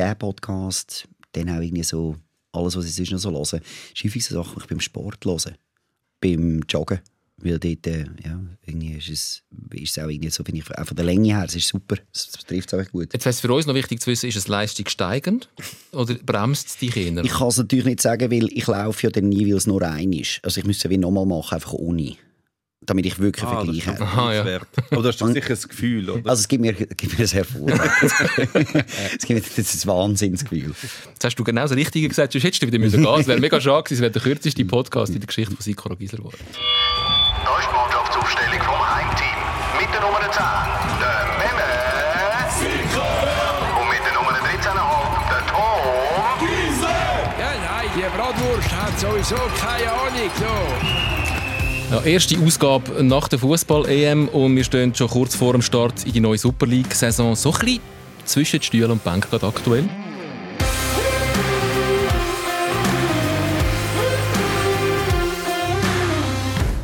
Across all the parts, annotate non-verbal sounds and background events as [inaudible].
der Podcast, dann auch irgendwie so alles, was ich sonst noch so höre, ist häufig so Sachen, die ich beim Sport höre, beim Joggen. Weil dort, äh, ja, irgendwie ist es, ist es auch irgendwie so, finde ich, auch von der Länge her, es ist super, es, es trifft es auch gut. Jetzt wäre es für uns noch wichtig zu wissen, ist es leistungssteigend oder bremst es dich eher? Ich kann es natürlich nicht sagen, weil ich laufe ja dann nie, weil es nur ein ist. Also ich müsste es wie nochmal machen, einfach ohne. Damit ich wirklich Ah, das Vergleich ist Aha, ja. wert. Aber du hast doch sicher ein Gefühl, oder? Also es gibt mir, gibt mir ein hervorragendes [laughs] Es gibt mir das ist ein Wahnsinnsgefühl. Jetzt hast du genau das Richtige gesagt, sonst hättest du wieder müssen gehen. Es wäre mega schade gewesen, es wäre der kürzeste Podcast in der Geschichte von Sikora Gisler geworden. Da ist die Mannschaftsaufstellung vom Heimteam. Mit der Nummer 10, der Memme. Und mit der Nummer 13,5, der Tom. Ja, nein, die Bratwurst hat sowieso keine Ahnung. So. Ja, erste Ausgabe nach der Fußball-EM und wir stehen schon kurz vor dem Start in die neue Super League-Saison. So ein bisschen zwischen Stuhl und Bank gerade aktuell.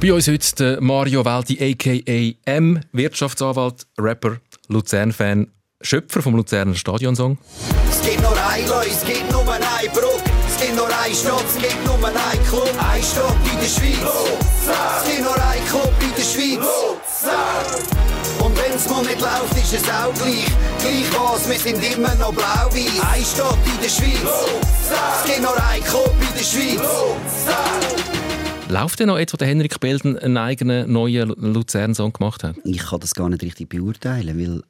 Bei uns heute Mario Welti, a.k.a. M, Wirtschaftsanwalt, Rapper, Luzern-Fan, Schöpfer vom Luzerner Stadionsong. Es gibt nur ein Leu, Es gibt nur ein Stadt, es gibt nur ein Club. Ein Stadt in der Schweiz. Es gibt nur ein Club in der Schweiz. Und wenn's mal nicht läuft, ist es auch gleich. Gleich was, wir sind immer noch blau-weiß. Ein Stadt in der Schweiz. Es gibt nur ein Club in der Schweiz. Läuft denn noch jetzt, wo der Henrik Belden einen eigenen neuen Luzern-Song gemacht hat? Ich kann das gar nicht richtig beurteilen, weil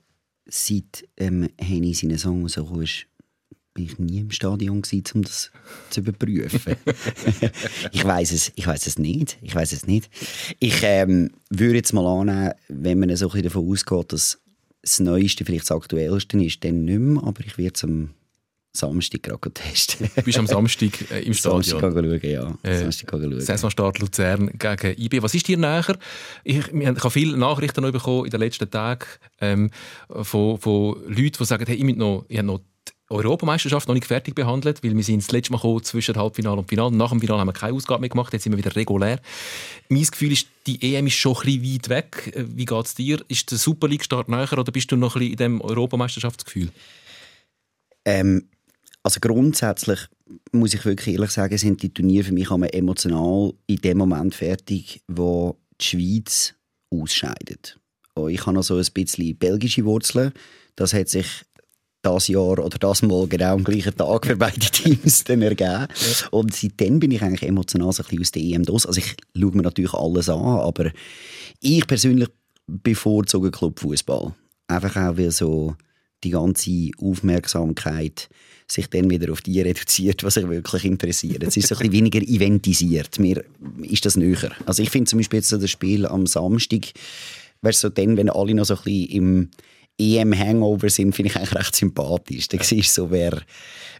seit ähm, Henny seinen Song rausgekommen ist, bin ich nie im Stadion gewesen, um das zu überprüfen. [laughs] ich weiß es, ich weiß es nicht. Ich weiß es nicht. Ich ähm, würde jetzt mal annehmen, wenn man so ein bisschen davon ausgeht, dass das Neueste vielleicht das Aktuellste ist, dann nicht mehr, aber ich werde es am Samstag gerade testen. Du bist am Samstag äh, im Samstag Stadion. gehen schauen, ja. Äh, Samstag schauen. Saisonstart Luzern gegen IB. Was ist dir näher? Ich, ich habe viele Nachrichten noch bekommen in den letzten Tagen ähm, von, von Leuten, die sagen, hey, ich, noch, ich habe noch Europameisterschaft noch nicht fertig behandelt, weil wir sind das letzte Mal gekommen, zwischen Halbfinale und Finale. Nach dem Finale haben wir keine Ausgabe mehr gemacht, jetzt sind wir wieder regulär. Mein Gefühl ist, die EM ist schon ein weit weg. Äh, Wie geht es dir? Ist der Super League-Start näher oder bist du noch ein bisschen in diesem Europameisterschaftsgefühl? Ähm, also grundsätzlich muss ich wirklich ehrlich sagen, sind die Turniere für mich emotional in dem Moment fertig, wo die Schweiz ausscheidet. Und ich habe noch so ein bisschen belgische Wurzeln. Das hat sich das Jahr oder das Mal genau am gleichen Tag für beide Teams dann ergeben. Und seitdem bin ich eigentlich emotional so ein bisschen aus der EM los. Also ich schaue mir natürlich alles an, aber ich persönlich bevorzuge Clubfußball. Einfach auch, weil so die ganze Aufmerksamkeit sich dann wieder auf die reduziert, was sich wirklich interessiert. Es ist so ein bisschen weniger eventisiert. Mir ist das näher. Also ich finde zum Beispiel jetzt so das Spiel am Samstag, weißt so dann, wenn alle noch so ein bisschen im EM-Hangover sind, finde ich eigentlich recht sympathisch. Da siehst so, wer,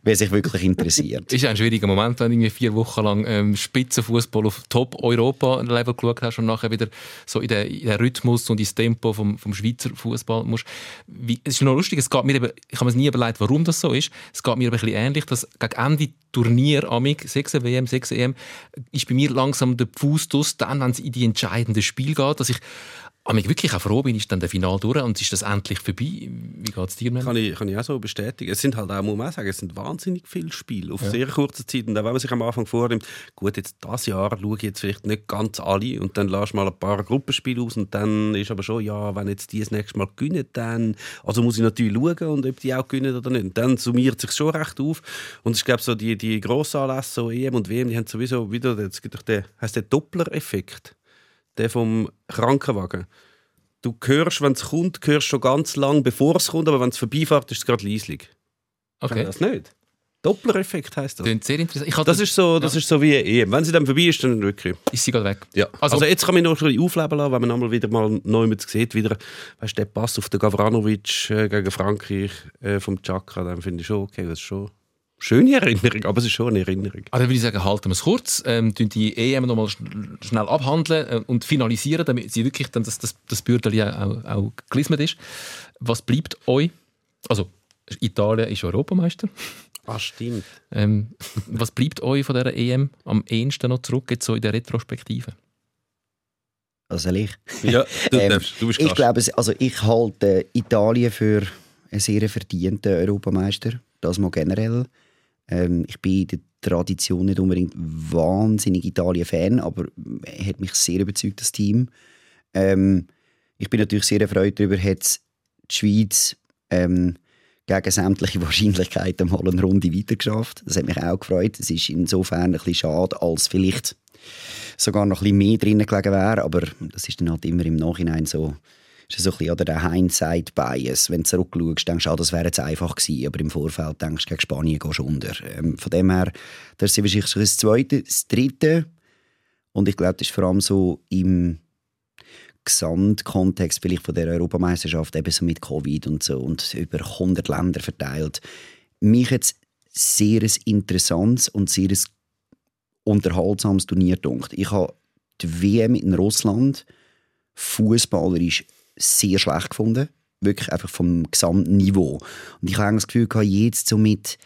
wer sich wirklich interessiert. [laughs] ist ein schwieriger Moment, wenn du vier Wochen lang ähm, Spitzenfußball auf Top-Europa-Level geschaut hast und nachher wieder so in den, in den Rhythmus und ins Tempo vom, vom Schweizer Fußball musst. Wie, es ist noch lustig, es geht mir eben, ich habe mir nie überlegt, warum das so ist. Es geht mir aber ein bisschen ähnlich, dass gegen Ende Turnier, amig, 6 WM, 6 EM, ist bei mir langsam der Fuß dann, wenn es in die entscheidenden Spiele geht, dass ich amig wirklich auch froh bin, ist dann der Final durch und ist das endlich vorbei. Wie geht es dir, Mem? Kann ich, kann ich auch so bestätigen. Es sind halt auch, muss man sagen, es sind wahnsinnig viele Spiele auf sehr kurzer Zeit. Und auch wenn man sich am Anfang vornimmt, gut, jetzt das Jahr schaue ich jetzt vielleicht nicht ganz alle und dann lass mal ein paar Gruppenspiele aus und dann ist aber schon, ja, wenn jetzt die das nächste Mal gewinnen, dann, also muss ich natürlich schauen, und ob die auch gewinnen oder nicht. Und dann summiert sich schon recht auf. Und ich glaube, so die, die Grossanlässe, so EM und WM, die haben sowieso wieder, es gibt doch den, heisst der Doppler-Effekt, der vom Krankenwagen. Du hörst, wenn es kommt, hörst schon ganz lang, bevor es kommt, aber wenn es vorbeifährt, ist es gerade leislich. Okay. das nicht? Doppler-Effekt heisst das. Klingt sehr interessant. Ich Das ist so, das ist so wie EM. Wenn sie dann vorbei ist, dann wirklich. ist sie gerade weg. Ja. Also- Also, jetzt kann man noch ein bisschen aufleben lassen, wenn man einmal wieder mal neu mit sieht, wieder, weißt, der Pass auf den Gavranovic äh, gegen Frankreich äh, vom Chakra, dann finde ich schon, okay, das ist schon schöne Erinnerung, aber es ist schon eine Erinnerung. Also würde ich sagen, halten wir es kurz, ähm, tun die EM nochmal schn schnell abhandeln äh, und finalisieren, damit sie wirklich dann das, das, das Bürdeli auch, auch gelismet ist. Was bleibt euch? Also Italien ist Europameister. Ah, stimmt. Ähm, was bleibt euch von dieser EM am ehesten noch zurück, jetzt so in der Retrospektive? Also ich. Ja, du, Ähm, darfst, du bist Ich glaube, also ich halte Italien für einen sehr verdienten Europameister. das mal generell. Ähm, ich bin in der Tradition nicht unbedingt wahnsinnig Italien-Fan, aber er hat mich sehr überzeugt, das Team. Ähm, ich bin natürlich sehr erfreut darüber, hat die Schweiz ähm, gegen sämtliche [laughs] Wahrscheinlichkeiten mal eine Runde weitergeschafft. Das hat mich auch gefreut. Es ist insofern ein bisschen schade, als vielleicht sogar noch ein bisschen mehr drinnen gelegen wäre, aber das ist dann halt immer im Nachhinein so, ist so ein bisschen oder der Hindsight-Bias. Wenn du zurückschaust, denkst du, ah, das wäre jetzt einfach gewesen, aber im Vorfeld denkst du, gegen Spanien gehst du unter. Ähm, von dem her, das ist wahrscheinlich das Zweite. Das Dritte, und ich glaube, das ist vor allem so im Gesamtkontext vielleicht von der Europameisterschaft, eben so mit Covid und so und über 100 Länder verteilt, mich jetzt sehr ein interessantes und sehr ein unterhaltsames Turnier gedunkt. Ich habe die WM in Russland fußballerisch sehr schlecht gefunden. Wirklich einfach vom Gesamtniveau. Und ich habe das Gefühl, gehabt, jetzt so mit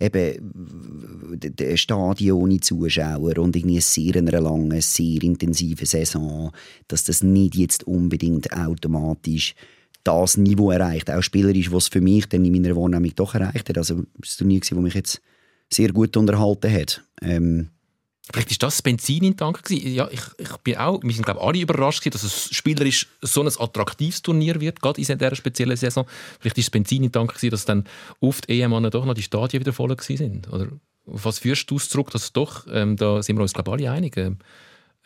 eben der Stadion ohne Zuschauer und irgendwie sehr einer langen, sehr intensiven Saison, dass das nicht jetzt unbedingt automatisch das Niveau erreicht, auch spielerisch, was für mich dann in meiner Wahrnehmung doch erreicht hat. Also es war nie, das mich jetzt sehr gut unterhalten hat. Ähm, Vielleicht ist das Benzin in Tank gewesen. Ja, ich, ich bin auch, wir sind glaube alle überrascht gewesen, dass es spielerisch so ein attraktives Turnier wird, gerade in dieser speziellen Saison. Vielleicht ist das Benzin in Tank gewesen, dass dann oft EM doch noch die Stadien wieder voll gewesen sind. Oder was führst du zurück, dass doch, ähm, da sind wir uns glaube alle einig, ähm,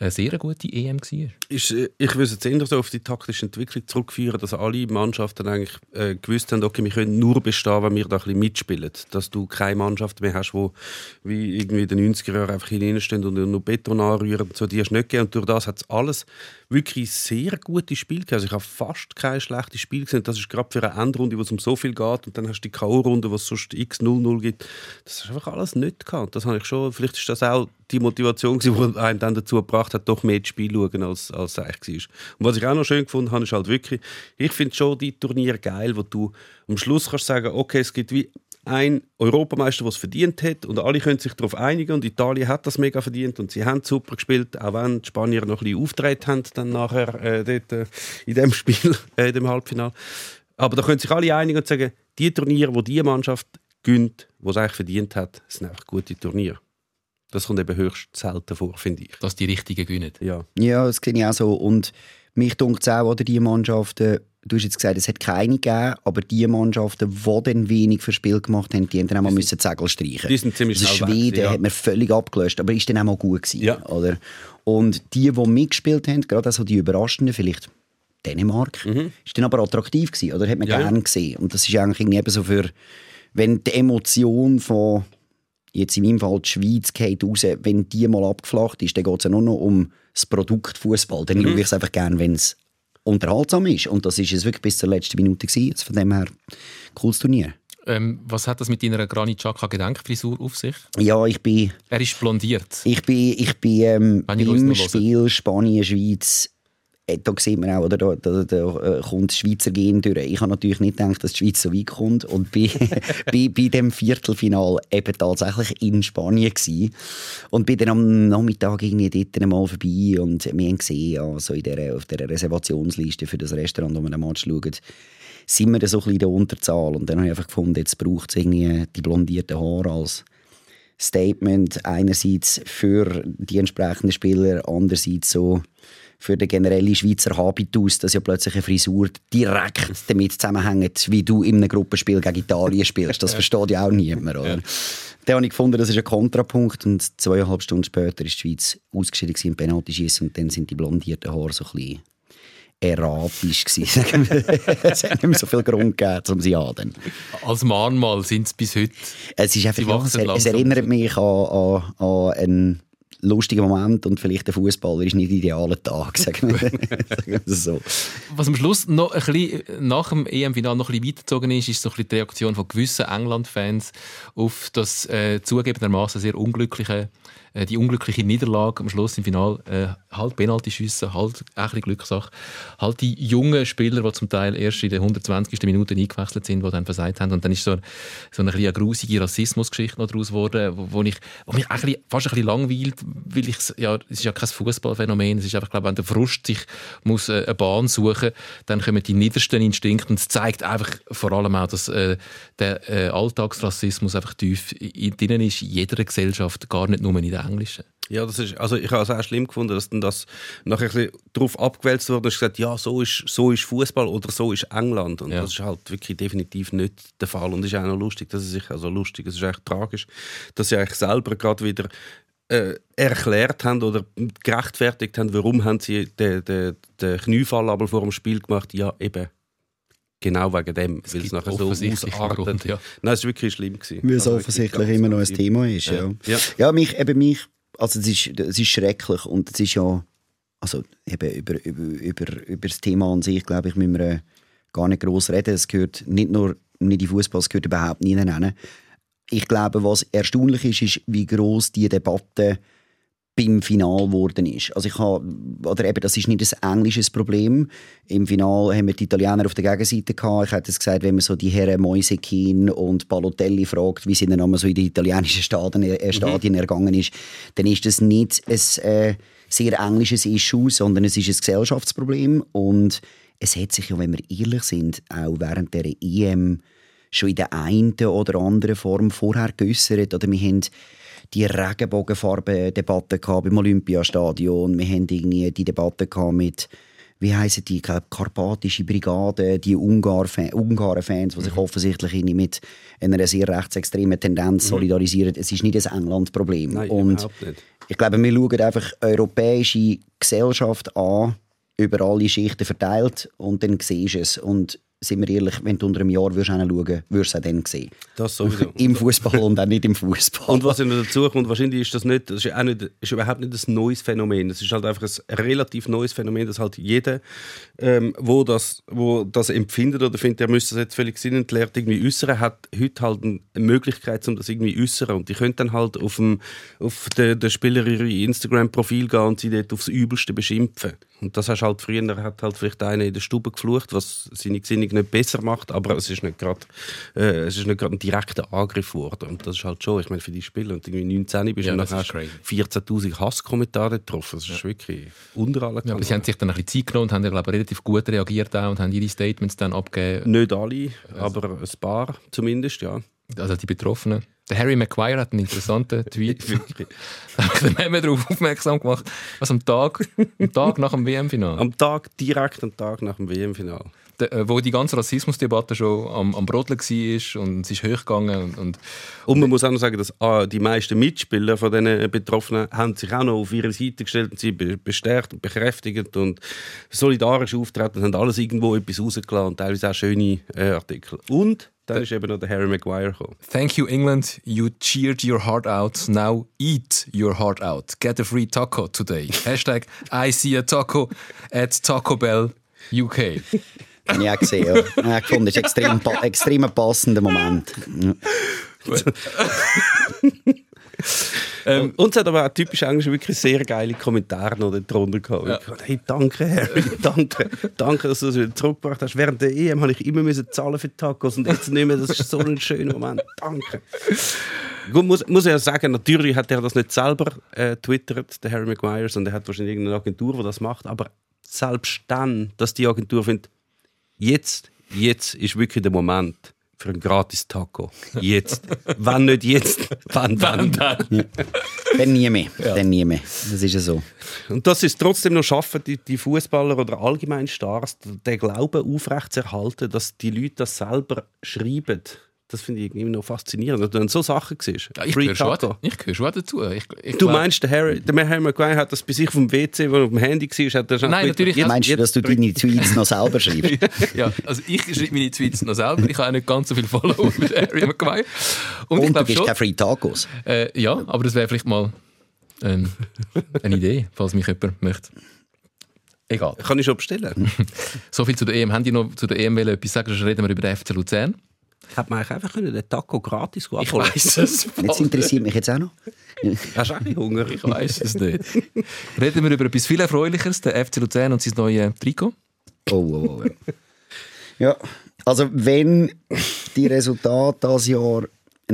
eine sehr gute EM war. Ist, äh, ich würde es eher so auf die taktische Entwicklung zurückführen, dass alle Mannschaften eigentlich äh, gewusst haben, okay, wir können nur bestehen, wenn wir da ein bisschen mitspielen. Dass du keine Mannschaft mehr hast, die wie irgendwie in den 90er Jahren einfach hineinstehen und nur Beton anrühren. So, die hast du nicht gegeben. Und durch das hat es alles wirklich sehr gute Spiele gegeben. Also ich habe fast kein schlechtes Spiel gesehen. Das ist gerade für eine Endrunde, wo es um so viel geht. Und dann hast du die K.O.-Runde, wo es sonst x-0-0 gibt. Das ist einfach alles nicht gehabt. Das habe ich schon, vielleicht ist das auch die Motivation, die einen dann dazu gebracht hat, doch mehr das Spiel zu schauen, als, als es eigentlich war. Und was ich auch noch schön gefunden habe, ist halt wirklich, ich finde schon die Turniere geil, wo du am Schluss kannst sagen, okay, es gibt wie ein Europameister, der es verdient hat und alle können sich darauf einigen und Italien hat das mega verdient und sie haben super gespielt, auch wenn die Spanier noch ein bisschen auftreten haben dann nachher äh, dort, äh, in dem [laughs] Spiel, äh, in dem Halbfinale. Aber da können sich alle einigen und sagen, die Turniere, wo die Mannschaft gönnt, die es eigentlich verdient hat, sind einfach gute Turniere. Das kommt eben höchst selten vor, finde ich. Dass die Richtigen gewinnen. Ja. Ja, das sehe ich auch so. Und mich dunkt es auch, oder die Mannschaften, du hast jetzt gesagt, es hat keine gegeben, aber die Mannschaften, die dann wenig für Spiel gemacht haben, die haben dann auch mal müssen Zegel streichen. Die sind ziemlich also schnell weg, Schweden ja. hat man völlig abgelöst, aber ist dann auch mal gut gewesen, Ja. oder? Und die, die mitgespielt haben, gerade also die Überraschenden, vielleicht Dänemark, ist dann aber attraktiv gewesen, oder? Hat man Mhm. Ja, ja. gerne gesehen. Und das ist eigentlich irgendwie eben so für, wenn die Emotion von jetzt in meinem Fall die Schweiz geht raus, wenn die mal abgeflacht ist, dann geht es ja nur noch um das Produkt Fußball. Dann schaue ich es einfach gerne, wenn es unterhaltsam ist. Und das ist es wirklich bis zur letzten Minute gewesen. Von dem her, cooles Turnier. Ähm, was hat das mit deiner Granit Xhaka Gedenkfrisur auf sich? Ja, ich bin, Er ist blondiert. ich bin, ich bin ähm, Wenn ich uns im noch höre. Spiel Spanien-Schweiz da sieht man auch, oder, da, da, da äh, kommt das Schweizer Gen durch. Ich habe natürlich nicht gedacht, dass die Schweiz so weit kommt. Und bei, [laughs] bei, bei dem Viertelfinal eben tatsächlich in Spanien gsi. Und bin dann am Nachmittag irgendwie dort einmal vorbei. Und wir haben gesehen, ja, so in der, auf der Reservationsliste für das Restaurant, wo wir den Match schauen, sind wir dann so ein bisschen in der Unterzahl. Und dann habe ich einfach gefunden, jetzt braucht es irgendwie die blondierten Haare als Statement. Einerseits für die entsprechenden Spieler, andererseits so für den generellen Schweizer Habitus, dass ja plötzlich eine Frisur direkt damit zusammenhängt, wie du in einem Gruppenspiel gegen Italien spielst. Das [laughs] versteht ja auch niemand, oder? Dann habe ich gefunden, das ist ein Kontrapunkt und zweieinhalb Stunden später ist die Schweiz ausgeschieden im Penaltyschießen und dann sind die blondierten Haare so ein bisschen erratisch gewesen. [laughs] es hat nicht mehr so viel Grund gegeben, um sie anzunehmen. Als Mahnmal sind es bis heute. Es, ist einfach, ja, es, es erinnert mich an, an, an einen lustigen Moment und vielleicht der Fußballer ist nicht der ideale Tag, [laughs] sagen wir, sagen wir so. Was am Schluss noch ein bisschen nach dem EM-Final noch ein bisschen weitergezogen ist, ist so ein bisschen die Reaktion von gewissen England-Fans auf das äh, zugegebenermaßen sehr unglückliche, äh, die unglückliche Niederlage am Schluss im Final. Äh, halt Penalty-Schüsse, halt ein Glückssache. Halt die jungen Spieler, die zum Teil erst in der 120. Minute eingewechselt sind, die dann versagt haben. Und dann ist so, so eine, eine grusige Rassismusgeschichte noch daraus geworden, wo, wo, ich, wo mich fast ein bisschen langweilt, weil ich, ja, es ist ja kein Fußballphänomen, es ist einfach, glaube wenn der Frust sich muss äh, eine Bahn suchen, dann kommen die niedersten Instinkte und es zeigt einfach vor allem auch, dass äh, der äh, Alltagsrassismus einfach tief in- drinnen ist, in jeder Gesellschaft, gar nicht nur in der englischen. Ja, das ist, also ich habe es auch schlimm gefunden, dass dann das nachher ein bisschen darauf abgewälzt wurde und gesagt, ja, so ist, so ist Fußball oder so ist England. Und Ja. das ist halt wirklich definitiv nicht der Fall. Und das ist auch noch lustig, das ist sicher also lustig, es ist echt tragisch, dass sie eigentlich selber gerade wieder äh, erklärt haben oder gerechtfertigt haben, warum haben sie den, den, den Kniefall aber vor dem Spiel gemacht. Ja, eben. Genau wegen dem, weil es nachher so ausartet. Ja. Nein, es war wirklich schlimm. Gewesen. Weil es Also offensichtlich immer noch ein Thema ist. Ja, Ja. ja. Ja. mich, eben mich, also es ist, es ist schrecklich und es ist ja, also eben über, über, über, über das Thema an sich, glaube ich, müssen wir äh, gar nicht groß reden. Es gehört nicht nur nicht in Fußball, es gehört überhaupt nie hinein. Ich glaube, was erstaunlich ist, ist, wie groß die Debatte beim Final geworden ist. Also ich habe, oder eben, das ist nicht ein englisches Problem. Im Final haben wir die Italiener auf der Gegenseite gehabt. Ich hätte es gesagt, wenn man so die Herren Moisekin und Balotelli fragt, wie sie dann einmal so in die italienischen Stadien, äh, Stadien ergangen ist, dann ist das nicht ein äh, sehr englisches Issue, sondern es ist ein Gesellschaftsproblem und es hat sich ja, wenn wir ehrlich sind, auch während der EM schon in der einen oder anderen Form vorher geäussert. Oder wir haben die Regenbogenfarben-Debatte gehabt beim Olympiastadion. Wir haben irgendwie die Debatte mit, wie heissen die, ich glaube, Karpatische Brigade, die Ungarn-Fans, die sich offensichtlich irgendwie mit einer sehr rechtsextremen Tendenz solidarisieren. Es ist nicht ein England-Problem. Und ich glaube, wir schauen einfach europäische Gesellschaft an, über alle Schichten verteilt und dann siehst du es. Und sind wir ehrlich, wenn du unter einem Jahr würdest hinschauen würdest, du es auch dann sehen. Das sowieso. [laughs] Im Fußball und auch nicht im Fußball. Und was noch dazu kommt, wahrscheinlich ist das nicht, das ist, auch nicht, ist überhaupt nicht ein neues Phänomen. Es ist halt einfach ein relativ neues Phänomen, dass halt jeder, ähm, wo, das, wo das empfindet oder findet, er müsste das jetzt völlig sinnentleert irgendwie äußern, hat heute halt eine Möglichkeit, um das irgendwie äußern. Und die können dann halt auf, dem, auf der, der Spieler ihre Instagram-Profil gehen und sie dort aufs Übelste beschimpfen. Und das hast halt früher hat halt vielleicht einer in der Stube geflucht, was seine Gesinnung nicht besser macht, aber es ist nicht gerade äh, es ist nicht ein direkter Angriff geworden. Und das ist halt schon, ich meine, für die Spieler, und irgendwie 19 bist Ja, und dann hast crazy. 14'000 Hasskommentare getroffen. Das ist wirklich unter aller Ja, aber sie haben sich dann ein bisschen Zeit genommen und haben, glaube ich, relativ gut reagiert auch und haben ihre Statements dann abgegeben. Nicht alle, aber ein paar zumindest, ja. Also die Betroffenen. Der Harry Maguire hat einen interessanten [laughs] Tweet. Dann haben wir darauf aufmerksam gemacht, was am Tag, am Tag nach dem WM-Final, Am Tag, direkt am Tag nach dem WM-Final. wo die ganze Rassismusdebatte schon am, am Brodeln war und es ist hochgegangen und, und Und man muss auch noch sagen, dass ah, die meisten Mitspieler von diesen Betroffenen haben sich auch noch auf ihre Seite gestellt und sie be- bestärkt und bekräftigt und solidarisch auftreten und haben alles irgendwo etwas rausgelassen und teilweise auch schöne äh, Artikel. Und dann ist eben noch der Harry Maguire gekommen. Thank you, England. You cheered your heart out. Now eat your heart out. Get a free taco today. [laughs] Hashtag I see a taco at Taco Bell UK. Habe ich auch gesehen. Ja. [laughs] Ich gefunden, das ist extrem, pa extrem passender Moment. [laughs] und es hat aber auch typisch Englisch wirklich sehr geile Kommentare noch drunter gehabt. Ja. Hey, danke, Harry, [laughs] danke, danke, dass du es wieder zurückgebracht hast. Während der EM habe ich immer müssen zahlen für Tacos und jetzt nicht mehr. Das ist so ein schöner Moment. Danke. Gut, muss, muss ich ja sagen, natürlich hat er das nicht selber äh, twittert, der Harry Maguire, sondern er hat wahrscheinlich irgendeine Agentur, die das macht. Aber selbst dann, dass die Agentur findet, jetzt, jetzt ist wirklich der Moment für ein gratis Taco. Jetzt. Wenn nicht jetzt, wann dann? dann. [laughs] Dann nie mehr. Dann nie mehr. Das ist ja so. Und dass sie es trotzdem noch schaffen, die, die Fußballer oder allgemein Stars, den Glauben aufrechtzuerhalten, dass die Leute das selber schreiben. Das finde ich irgendwie noch faszinierend. Wenn du dann so Sachen siehst. Ja, ich gehöre schon, ich gehöre schon dazu. Ich, ich Du glaub- meinst, der Harry, der Harry Maguire hat das bei sich vom WC, wo er auf dem Handy war, hat er schon Nein, natürlich Jetzt- Meinst du, dass du deine Tweets noch selber schreibst? [laughs] ja, also ich schreibe meine Tweets noch selber. Ich habe auch nicht ganz so viele Follower mit Harry Maguire. Und, ich Und du glaube bist schon, kein Free Tacos. äh, ja, aber das wäre vielleicht mal ähm, eine Idee, falls mich jemand möchte. Egal. Kann ich schon bestellen? [laughs] So viel zu der EM. Haben die noch zu der EM wollen etwas sagen? Sonst reden wir über den FC Luzern. Hätte man eigentlich einfach können, den Taco gratis Ich abholen weiß es. Jetzt interessiert mich jetzt auch noch. Hast du auch ein Hunger? Ich weiß es nicht. Reden wir über etwas viel Erfreulicheres, der FC Luzern und sein neues Trikot. Oh, oh, oh. Ja. ja, also wenn die Resultate dieses Jahr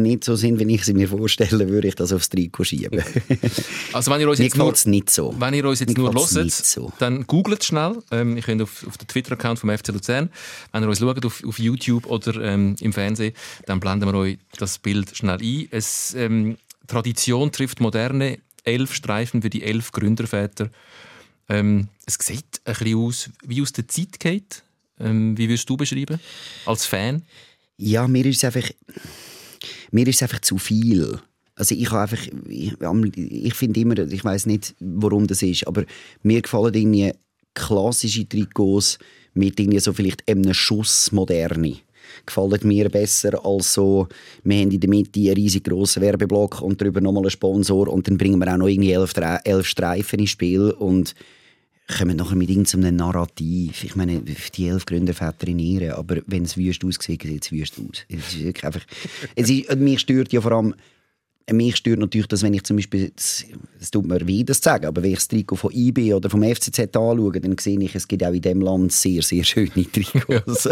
nicht so sind, wie ich sie mir vorstelle, würde ich das aufs Trikot schieben. [laughs] Also wenn ihr uns jetzt nur, nicht so. wenn ihr uns jetzt Mir nur hört, so. dann googelt schnell. Ähm, ihr könnt auf, auf den Twitter-Account vom FC Luzern, wenn ihr uns schaut auf, auf YouTube oder ähm, im Fernsehen, dann blenden wir euch das Bild schnell ein. Es, ähm, Tradition trifft Moderne. Elf Streifen für die elf Gründerväter. Ähm, es sieht ein bisschen aus, wie aus der Zeit geht. Ähm, wie würdest du beschreiben? Als Fan? Ja, mir ist es einfach, mir ist es einfach zu viel. Also ich habe einfach, ich, ich finde immer, ich weiß nicht, warum das ist, aber mir gefallen irgendwie klassische Trikots mit irgendwie so vielleicht einem Schuss moderne. Gefallen mir besser als so, wir haben in der Mitte einen riesig grossen Werbeblock und darüber nochmal einen Sponsor und dann bringen wir auch noch irgendwie elf, elf Streifen ins Spiel und kommen nachher mit irgendeinem Narrativ. Ich meine, die elf Gründerväter in Ehren, aber wenn es wüst aussieht, sieht es wüst aus. Es ist einfach... Es ist, mich stört ja vor allem... Mich stört natürlich, dass wenn ich zum Beispiel, es tut mir weh, das zu sagen, aber wenn ich das Trikot von IB oder vom FCZ anschaue, dann sehe ich, es gibt auch in diesem Land sehr, sehr schöne Trikots.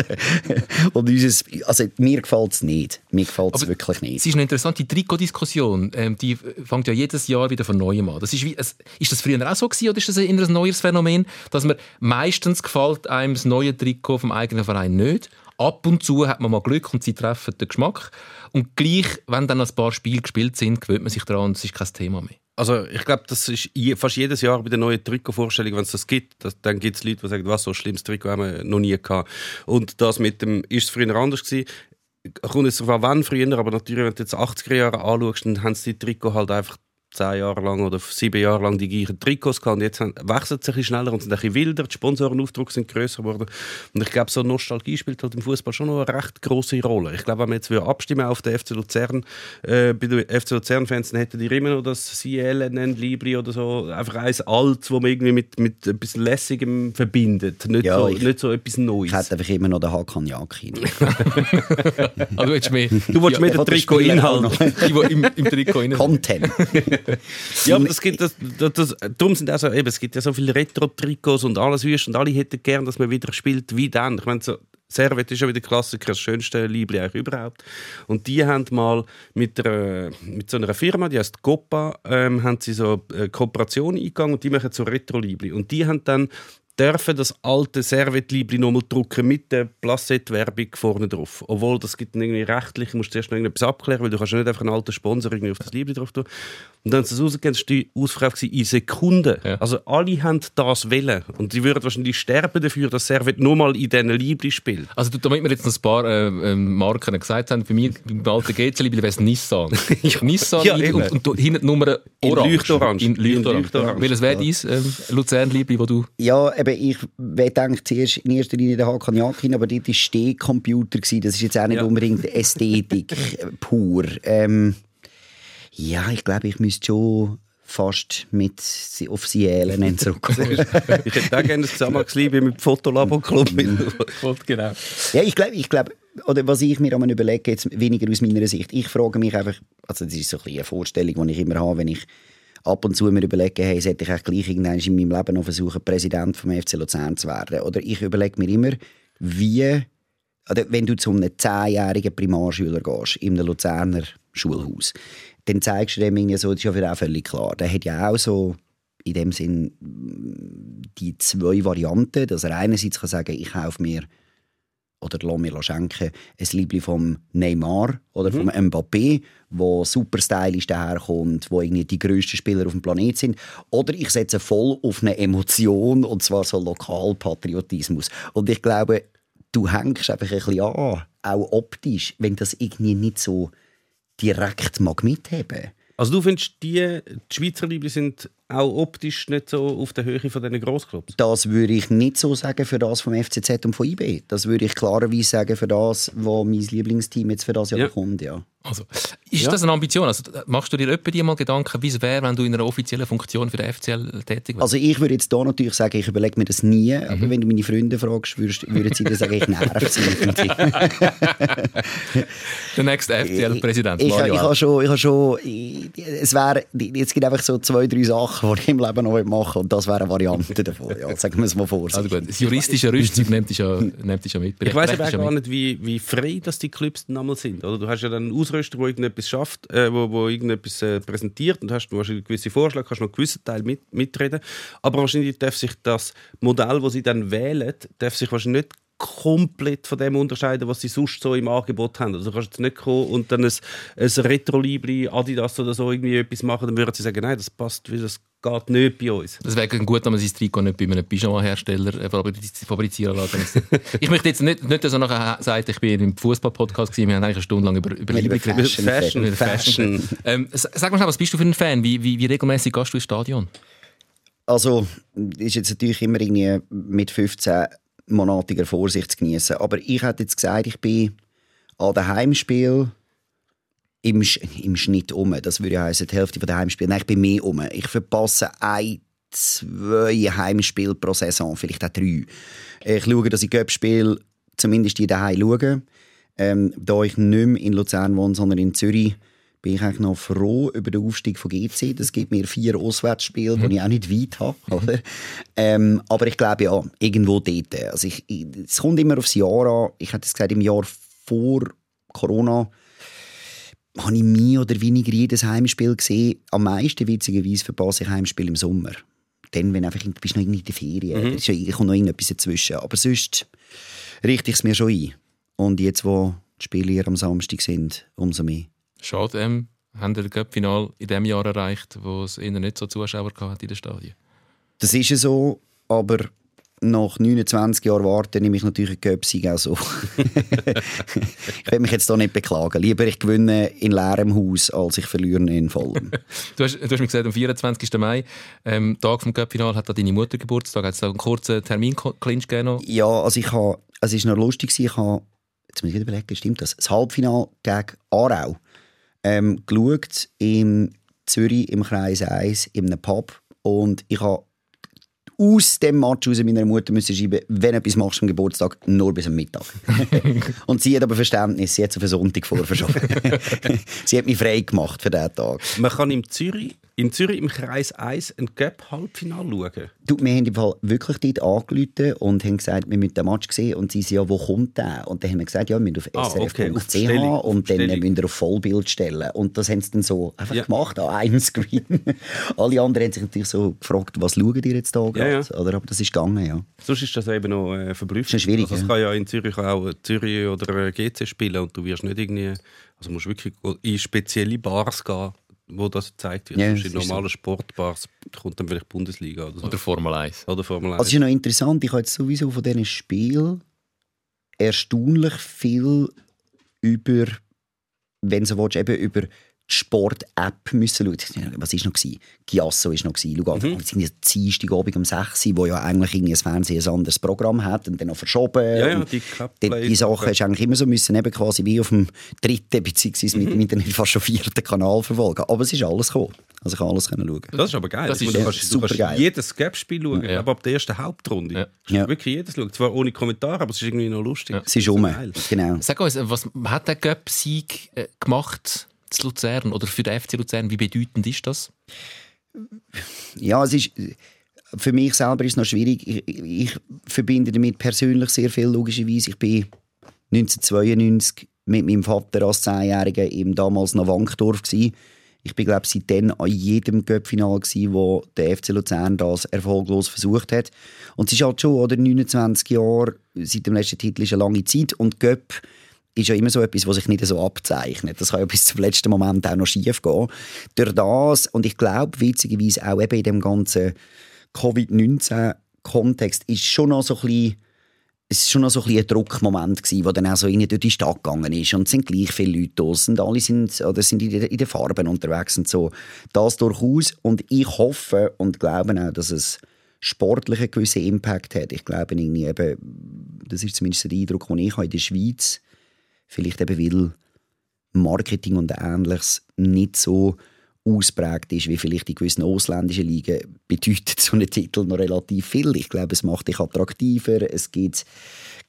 [laughs] Und unseres, also mir gefällt es nicht. Mir gefällt es wirklich nicht. Es ist eine interessante Trikotdiskussion. Ähm, die fängt ja jedes Jahr wieder von Neuem an. Das ist, wie, es, ist das früher auch so gewesen oder ist das ein, ein neues Phänomen, dass man meistens gefällt einem das neue Trikot vom eigenen Verein nicht? Ab und zu hat man mal Glück und sie treffen den Geschmack. Und gleich, wenn dann ein paar Spiele gespielt sind, gewöhnt man sich daran und es ist kein Thema mehr. Also ich glaube, das ist je, fast jedes Jahr bei der neuen Trikotvorstellung, wenn es das gibt, das, dann gibt es Leute, die sagen, was, so ein schlimmes Trikot haben wir noch nie gehabt. Und das mit dem, ist es früher anders gewesen? Kommt jetzt darauf an, wann früher, aber natürlich, wenn du jetzt 80er Jahre anschaust, dann haben sie die Trikot halt einfach zehn Jahre lang oder sieben Jahre lang die gleichen Trikots gehabt und jetzt wechselt es ein bisschen schneller und sind ein bisschen wilder, die Sponsorenaufdrucke sind grösser geworden und ich glaube, so Nostalgie spielt halt im Fußball schon noch eine recht große Rolle. Ich glaube, wenn wir jetzt abstimmen auf den FC Luzern, äh, bei den FC Luzern-Fans, dann hätten die immer noch das CLNN, Libri oder so, einfach eins Altes, wo man irgendwie mit, mit etwas Lässigem verbindet, nicht, Ja, so, ich- nicht so etwas Neues. Ich hätte einfach immer noch den Hakan Yakin. [laughs] Also du willst mehr, Du willst mehr den Trikot-Inhalt. Im, im Trikot Content. [laughs] Ja, aber das gibt, das, das, das, darum sind auch eben, es gibt ja so viele Retro-Trikots und alles wüst und alle hätten gern, dass man wieder spielt wie dann. Ich meine, so, Servet ist ja wieder Klassiker, das schönste Liebling eigentlich überhaupt. Und die haben mal mit, einer, mit so einer Firma, die heißt Copa, ähm, haben sie so eine Kooperation eingegangen und die machen so Retro-Liebling. Und die haben dann dürfen das alte Servet-Liebling nochmal drucken mit der Placette-Werbung vorne drauf. Obwohl, das gibt dann irgendwie rechtlich, du musst zuerst noch irgendetwas abklären, weil du kannst ja nicht einfach einen alten Sponsor irgendwie auf das Liebling drauf tun. Und dann haben sie es rausgegeben, das war die Ausverkauf in Sekunden. Ja. Also alle haben das wollen. Und die würden wahrscheinlich sterben dafür, dass Servet nur mal in diesen Liebling spielt. Also du- damit wir jetzt noch ein paar äh, ähm, Marken gesagt haben, bei mir beim alten GC-Liebling wäre es Nissan. [laughs] Nissan Ja, eben. und, und hinten die Nummer In orange. Leuchtorange. In In Leuchtorange. Leuchtorange. Welches wäre dein ähm, Luzern-Liebling, wo du... Ja, eben, ich denke zuerst in erster Linie den Hakan Yakin, aber dort war Stehcomputer. gewesen. Das ist jetzt auch nicht Ja. unbedingt Ästhetik [laughs] pur. Ähm, ja, ich glaube, ich müsste schon fast mit auf Cielen zurückkommen. [laughs] ich hätte auch gerne ein Zusammenhang mit dem Fotolabo-Club. genau. ja, ich glaube, ich glaube, oder was ich mir einmal überlege, jetzt weniger aus meiner Sicht, ich frage mich einfach, also das ist so ein eine Vorstellung, die ich immer habe, wenn ich ab und zu mir überlege, hey, sollte ich eigentlich gleich in meinem Leben noch versuchen, Präsident vom FC Luzern zu werden? Oder ich überlege mir immer, wie, oder wenn du zu einem zehnjährigen Primarschüler gehst, in einem Luzerner Schulhaus, dann zeigst du dem irgendwie so, das ist ja für ihn völlig klar, der hat ja auch so in dem Sinn die zwei Varianten, dass er einerseits kann sagen, ich kaufe mir oder lass mir schenken, ein Liebling vom Neymar oder vom Mbappé, wo super stylisch daherkommt, wo irgendwie die grössten Spieler auf dem Planet sind. Oder ich setze voll auf eine Emotion, und zwar so Lokalpatriotismus. Und ich glaube, du hängst einfach ein bisschen an, auch optisch, wenn das irgendwie nicht so direkt mag mitheben. Also du findest, die, die Schweizer Liebling sind auch optisch nicht so auf der Höhe von diesen Grossclubs? Das würde ich nicht so sagen für das vom FCZ und von IB. Das würde ich klarerweise sagen für das, was mein Lieblingsteam jetzt für das Jahr Ja. bekommt. Ja. Also, ist Ja. das eine Ambition? Also, machst du dir etwa die mal Gedanken, wie es wäre, wenn du in einer offiziellen Funktion für den FCL tätig wärst? Also ich würde jetzt hier natürlich sagen, ich überlege mir das nie, aber wenn du meine Freunde fragst, würdest, würden sie dir sagen, ich nerv sie irgendwie. [laughs] der nächste FCL-Präsident, Ich, Mario ich, Alp. habe schon, ich habe schon, ich, es wäre, jetzt gibt einfach so zwei, drei Sachen, die ich im Leben noch machen und das wäre eine Variante davon. Ja, sagen wir es mal Also vorsichtig. gut, das juristische Rüstzeug nimmt dich ja, nimmt dich ja mit. Ich weiß aber gar nicht, wie, wie frei dass die Clubs dann einmal sind. Oder? Du hast ja dann Röster, der irgendetwas schafft, äh, wo, wo irgendetwas äh, präsentiert und hast wahrscheinlich gewisse Vorschläge, kannst noch einen gewissen Teil mit, mitreden. Aber wahrscheinlich darf sich das Modell, das sie dann wählen, darf sich wahrscheinlich nicht komplett von dem unterscheiden, was sie sonst so im Angebot haben. Also du kannst jetzt nicht kommen und dann ein, ein Retro-Libri, Adidas oder so irgendwie etwas machen, dann würden sie sagen, nein, das passt, weil das geht nicht bei uns. Das wäre gut, wenn man sein Trikot nicht bei einem Pyjama-Hersteller äh, fabriz- fabrizieren lässt. ich möchte jetzt nicht, nicht dass er nachher sagt, ich bin im Fußball-Podcast gewesen, wir haben eigentlich eine Stunde lang über, über Liebe über geredet. Fashion, Über Fashion. Ähm, s- sag mal schnell, was bist du für ein Fan? Wie, wie, wie regelmäßig gehst du ins Stadion? Also, ist jetzt natürlich immer irgendwie mit 15 monatiger Vorsicht zu genießen. Aber ich hätte jetzt gesagt, ich bin an den Heimspiel im, im Schnitt um. Das würde ja heißen, die Hälfte der Heimspiele. Nein, ich bin mehr um. Ich verpasse ein, zwei Heimspiele pro Saison, vielleicht auch drei. Ich schaue, dass ich Göppspiel zumindest die daheim schaue. Ähm, da ich nicht mehr in Luzern wohne, sondern in Zürich, bin ich eigentlich noch froh über den Aufstieg von GC. Das gibt mir vier Auswärtsspiele, die ich auch nicht weit habe. [laughs] Oder? Ähm, aber ich glaube ja, irgendwo dort. Also ich, ich, es kommt immer aufs Jahr an. Ich hätte es gesagt, im Jahr vor Corona habe ich mehr oder weniger jedes Heimspiel gesehen. Am meisten, witzigerweise, verpasse ich Heimspiel im Sommer. Dann, wenn einfach, du bist noch irgendwie in der Ferien. Da ist ja- kommt noch irgendetwas dazwischen. Aber sonst richte ich es mir schon ein. Und jetzt, wo die Spiele hier am Samstag sind, umso mehr. Schade, ähm, haben wir das Cup-Final in dem Jahr erreicht, wo es eher nicht so Zuschauer gehabt in den Stadien? Das ist ja so, aber nach 29 Jahren warten nehme ich natürlich einen Göpsig auch so. [laughs] ich will mich jetzt da nicht beklagen. Lieber ich gewinne in leerem Haus, als ich verliere in vollem. [laughs] Du hast, du hast mir gesagt, am 24. Mai, ähm, Tag vom Cup-Final, hat da deine Mutter Geburtstag. Hat es da einen kurzen Termin-Clinch gegeben? Ja, also ich habe, also es ist noch lustig ich habe, jetzt muss ich überlegen, stimmt das? Das Halbfinale gegen Aarau ähm, geschaut in Zürich im Kreis 1 in einem Pub und ich habe aus dem Match aus meiner Mutter müssen schreiben, wenn du etwas machst am Geburtstag, nur bis am Mittag. [laughs] und sie hat aber Verständnis, sie hat es auf einen Sonntag vorverschoben. [laughs] sie hat mich frei gemacht für diesen Tag. Man kann in Zürich, in Zürich im Kreis 1 ein Cup-Halbfinale schauen. Du, wir haben im Fall wirklich dort angerufen und haben gesagt, wir müssen den Match sehen. Und sie sagen, ja, wo kommt der? Und dann haben wir gesagt, ja, wir müssen auf Ah, okay, srf.ch Bestellung, auf und dann müssen wir auf Vollbild stellen. Und das haben sie dann so einfach Ja. gemacht, an einem [laughs] Screen. Alle anderen haben sich natürlich so gefragt, was schauen die jetzt da gerade? ja. Oder, aber das ist gegangen, ja. Sonst ist das eben noch äh, verblüffend. Das ist schwierig, Also, ja. kann ja in Zürich auch Zürich oder äh, GC spielen und du wirst nicht irgendwie, also musst wirklich in spezielle Bars gehen, wo das gezeigt wird. Ja, in ist so. normalen Sportbars kommt dann vielleicht Bundesliga oder so. Oder Formel 1? Oder Formel 1. Also es ist noch interessant, ich habe jetzt sowieso von diesen Spielen erstaunlich viel über, wenn du so willst, eben über Sport-App müssen schauen. Was war noch? Giasso war noch. einfach, Mhm. mhm. irgendwie Dienstagabend um 6 Uhr, wo ja eigentlich irgendwie das Fernsehen ein anderes Programm hat und dann noch verschoben. ja, ja, und die die, die Sachen hast du eigentlich immer so müssen, eben quasi wie auf dem dritten beziehungsweise mit dem Internet fast schon vierten Kanal verfolgen. Aber es ist alles gekommen. Also ich kann alles können schauen. Das ist aber geil. Das Ich ist du kannst, du super kannst geil. jedes Gap-Spiel schauen, Ja. aber ab der ersten Hauptrunde. Ja. Du Wirklich jedes schauen. Zwar ohne Kommentar, aber es ist irgendwie noch lustig. Ja. Es ist um. Genau. Sag uns, was hat der Cup-Sieg äh, gemacht zu Luzern oder für den FC Luzern? Wie bedeutend ist das? Ja, es ist, für mich selber ist es noch schwierig. Ich, ich verbinde damit persönlich sehr viel, logischerweise. Ich bin 1992 mit meinem Vater als Zehnjähriger im damals noch Wankdorf. Gewesen. Ich bin, glaube seitdem an jedem Göppfinal gsi, wo der FC Luzern das erfolglos versucht hat. Und es ist halt schon, oder 29 Jahre seit dem letzten Titel ist eine lange Zeit und Göpp ist ja immer so etwas, was sich nicht so abzeichnet. Das kann ja bis zum letzten Moment auch noch schief gehen. Durch das, und ich glaube, witzigerweise auch eben in dem ganzen Covid-19-Kontext, ist schon noch so ein bisschen es war schon noch so ein, ein Druckmoment, gewesen, wo dann auch so irgendwie durch die Stadt gegangen ist. Und es sind gleich viele Leute da. Und alle sind, oder sind in, in den Farben unterwegs und so. Das durchaus. Und ich hoffe und glaube auch, dass es sportlich einen gewissen Impact hat. Ich glaube irgendwie eben, das ist zumindest der Eindruck, den ich habe in der Schweiz, vielleicht eben weil Marketing und Ähnliches nicht so ausprägt ist, wie vielleicht in gewissen ausländischen Ligen, [laughs] bedeutet so ein Titel noch relativ viel. Ich glaube, es macht dich attraktiver, es gibt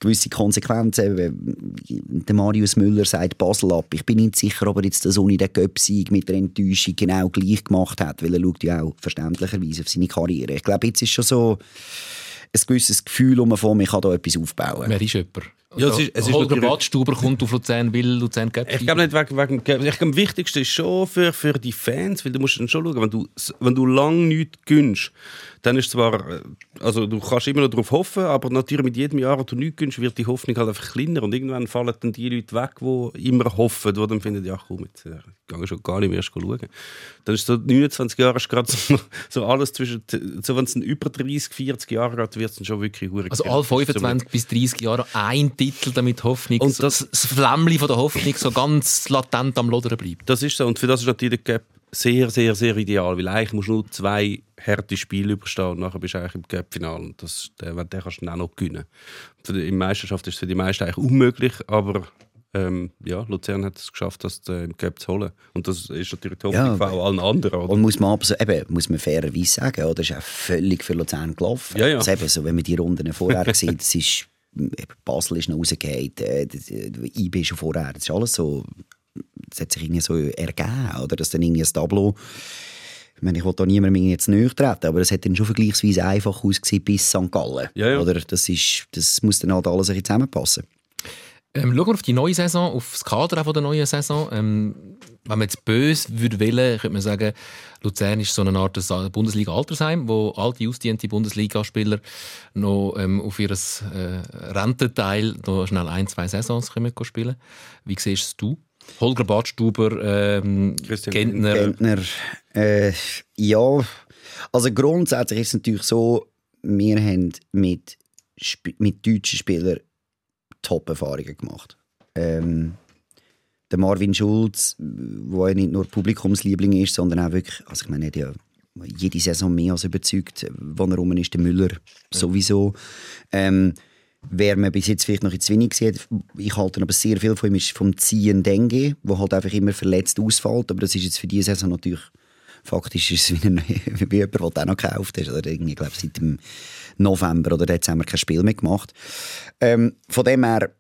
gewisse Konsequenzen. Der Marius Müller sagt Basel ab. Ich bin nicht sicher, ob er jetzt das ohne den Göpsieg mit der Enttäuschung genau gleich gemacht hat, weil er schaut ja auch verständlicherweise auf seine Karriere. Ich glaube, jetzt ist schon so ein gewisses Gefühl um von, ich kann da etwas aufbauen. Wer ist jemand? Ja, es ist- es ist Holger Badstuber kommt auf Luzern, will Luzern Gap Ich glaube nicht wegen, wegen ich glaube, am wichtigsten ist schon für, für die Fans, weil du musst dann schon schauen, wenn du, wenn du lang nichts gönnst, dann ist zwar, äh, also du kannst immer noch darauf hoffen, aber natürlich mit jedem Jahr, wo du nichts gönnst, wird die Hoffnung halt einfach kleiner und irgendwann fallen dann die Leute weg, die immer hoffen, die dann finden, ja komm, jetzt äh, gehe schon gar nicht mehr schauen. Dann ist so 29 Jahre ist gerade [laughs] so, so alles zwischen, so wenn es über 30, 40 Jahre geht, wird es dann schon wirklich Also alle 25 bis 30 Jahre ein Titel, damit Hoffnung, Und das, das- das Flämmchen von der Hoffnung so ganz latent am Lodern bleibt. Das ist so. Und für das ist natürlich der Gap sehr, sehr, sehr ideal. Weil eigentlich musst du nur zwei harte Spiele überstehen und nachher bist du eigentlich im Gap-Final. Und das, den, den kannst du dann auch noch gewinnen. Für die, in der Meisterschaft ist es für die meisten eigentlich unmöglich, aber ähm, ja, Luzern hat es geschafft, das äh, im Gap zu holen. Und das ist natürlich die Hoffnung Ja, allen anderen. Oder? Und muss man, aber so, eben, muss man fairerweise sagen, oder? das ist auch völlig für Luzern gelaufen. Ja, ja. Also eben, so, wenn man die Runden vorher [laughs] sieht, es ist, Basel ist noch rausgegangen, äh, äh, IB schon vorher, das ist alles so, das hat sich irgendwie so ergeben, oder? Dass dann irgendwie ein Tableau, ich meine, ich will da niemandem jetzt näher treten, aber es hat dann schon vergleichsweise einfach ausgesehen bis St. Gallen. Ja, ja. Oder? Das, ist, das muss dann halt alles ein zusammenpassen. Ähm, schauen wir auf die neue Saison, auf das Kader auch von der neuen Saison. Ähm, wenn man jetzt böse würde wählen, könnte man sagen, Luzern ist so eine Art Bundesliga-Altersheim, wo alte, ausdiente Bundesligaspieler noch ähm, auf ihr äh, Rententeil noch schnell ein, zwei Saisons können spielen Wie siehst du? Holger Badstuber, ähm, Gentner, Gentner, äh, ja, also grundsätzlich ist es natürlich so, wir haben mit, mit deutschen Spielern Top-Erfahrungen gemacht. Ähm, der Marvin Schulz, der ja nicht nur Publikumsliebling ist, sondern auch wirklich, also ich meine, er hat ja jede Saison mehr als überzeugt, wo er rum ist, der Müller sowieso. Ähm, wer man bis jetzt vielleicht noch in zu wenig gesehen hat, ich halte aber sehr viel von ihm, ist vom Ziehen Dengue, wo halt einfach immer verletzt ausfällt, aber das ist jetzt für diese Saison natürlich faktisch ist es wie, ein, [laughs] wie jemand, der du auch noch gekauft hast. Oder irgendwie, ich glaube, seit dem November oder Dezember kein Spiel mehr gemacht. Ähm, von dem her,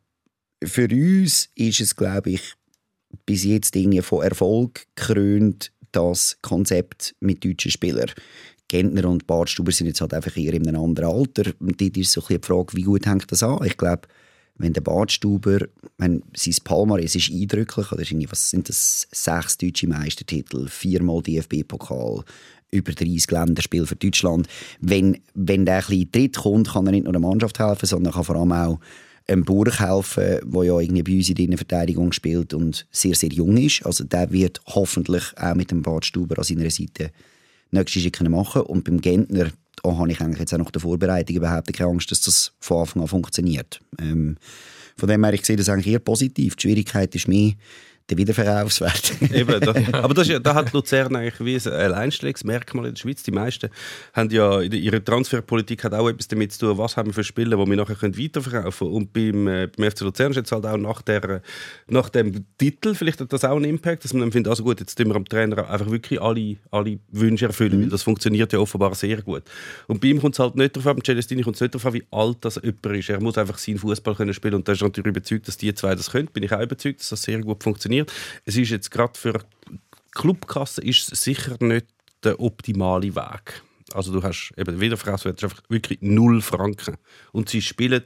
für uns ist es, glaube ich, bis jetzt irgendwie von Erfolg gekrönt, das Konzept mit deutschen Spielern. Gentner und Bartstuber sind jetzt halt einfach eher in einem anderen Alter. Und dort ist so die Frage, wie gut hängt das an? Ich glaube, wenn der Bartstuber, wenn sein Palmares ist eindrücklich, oder was sind das, sechs deutsche Meistertitel, viermal DFB-Pokal, über 30 Länderspiele für Deutschland. Wenn, wenn der ein Tritt kommt, kann er nicht nur der Mannschaft helfen, sondern kann vor allem auch einem Burg helfen, der ja irgendwie bei uns in der Innenverteidigung spielt und sehr, sehr jung ist. Also der wird hoffentlich auch mit dem Bartstuber an seiner Seite nächste Schritt können machen Und beim Gentner, da habe ich eigentlich jetzt auch nach der Vorbereitung überhaupt keine Angst, dass das von Anfang an funktioniert. Ähm, von dem her, ich sehe das eigentlich eher positiv. Die Schwierigkeit ist mehr der Wiederverkaufswert. Eben, das, [laughs] aber das ja- da hat Luzern eigentlich wie ein Alleinstellungsmerkmal in der Schweiz. Die meisten haben ja, ihre Transferpolitik hat auch etwas damit zu tun, was haben wir für Spieler, die wir nachher können weiterverkaufen können. Und beim, äh, beim FC Luzern ist jetzt halt auch nach, der, nach dem Titel, vielleicht hat das auch einen Impact, dass man dann findet, also gut, jetzt tun wir am Trainer einfach wirklich alle, alle Wünsche erfüllen, weil das funktioniert ja offenbar sehr gut. Und bei ihm kommt es halt nicht darauf an, Celestini kommt es nicht darauf an, wie alt das jemand ist. Er muss einfach seinen Fußball können spielen und da ist natürlich überzeugt, dass die zwei das können. Bin ich auch überzeugt, dass das sehr gut funktioniert. Es ist jetzt gerade für Clubkasse ist sicher nicht der optimale Weg. Also du hast eben den Wiederverkaufswert ist einfach wirklich null Franken. Und sie spielen,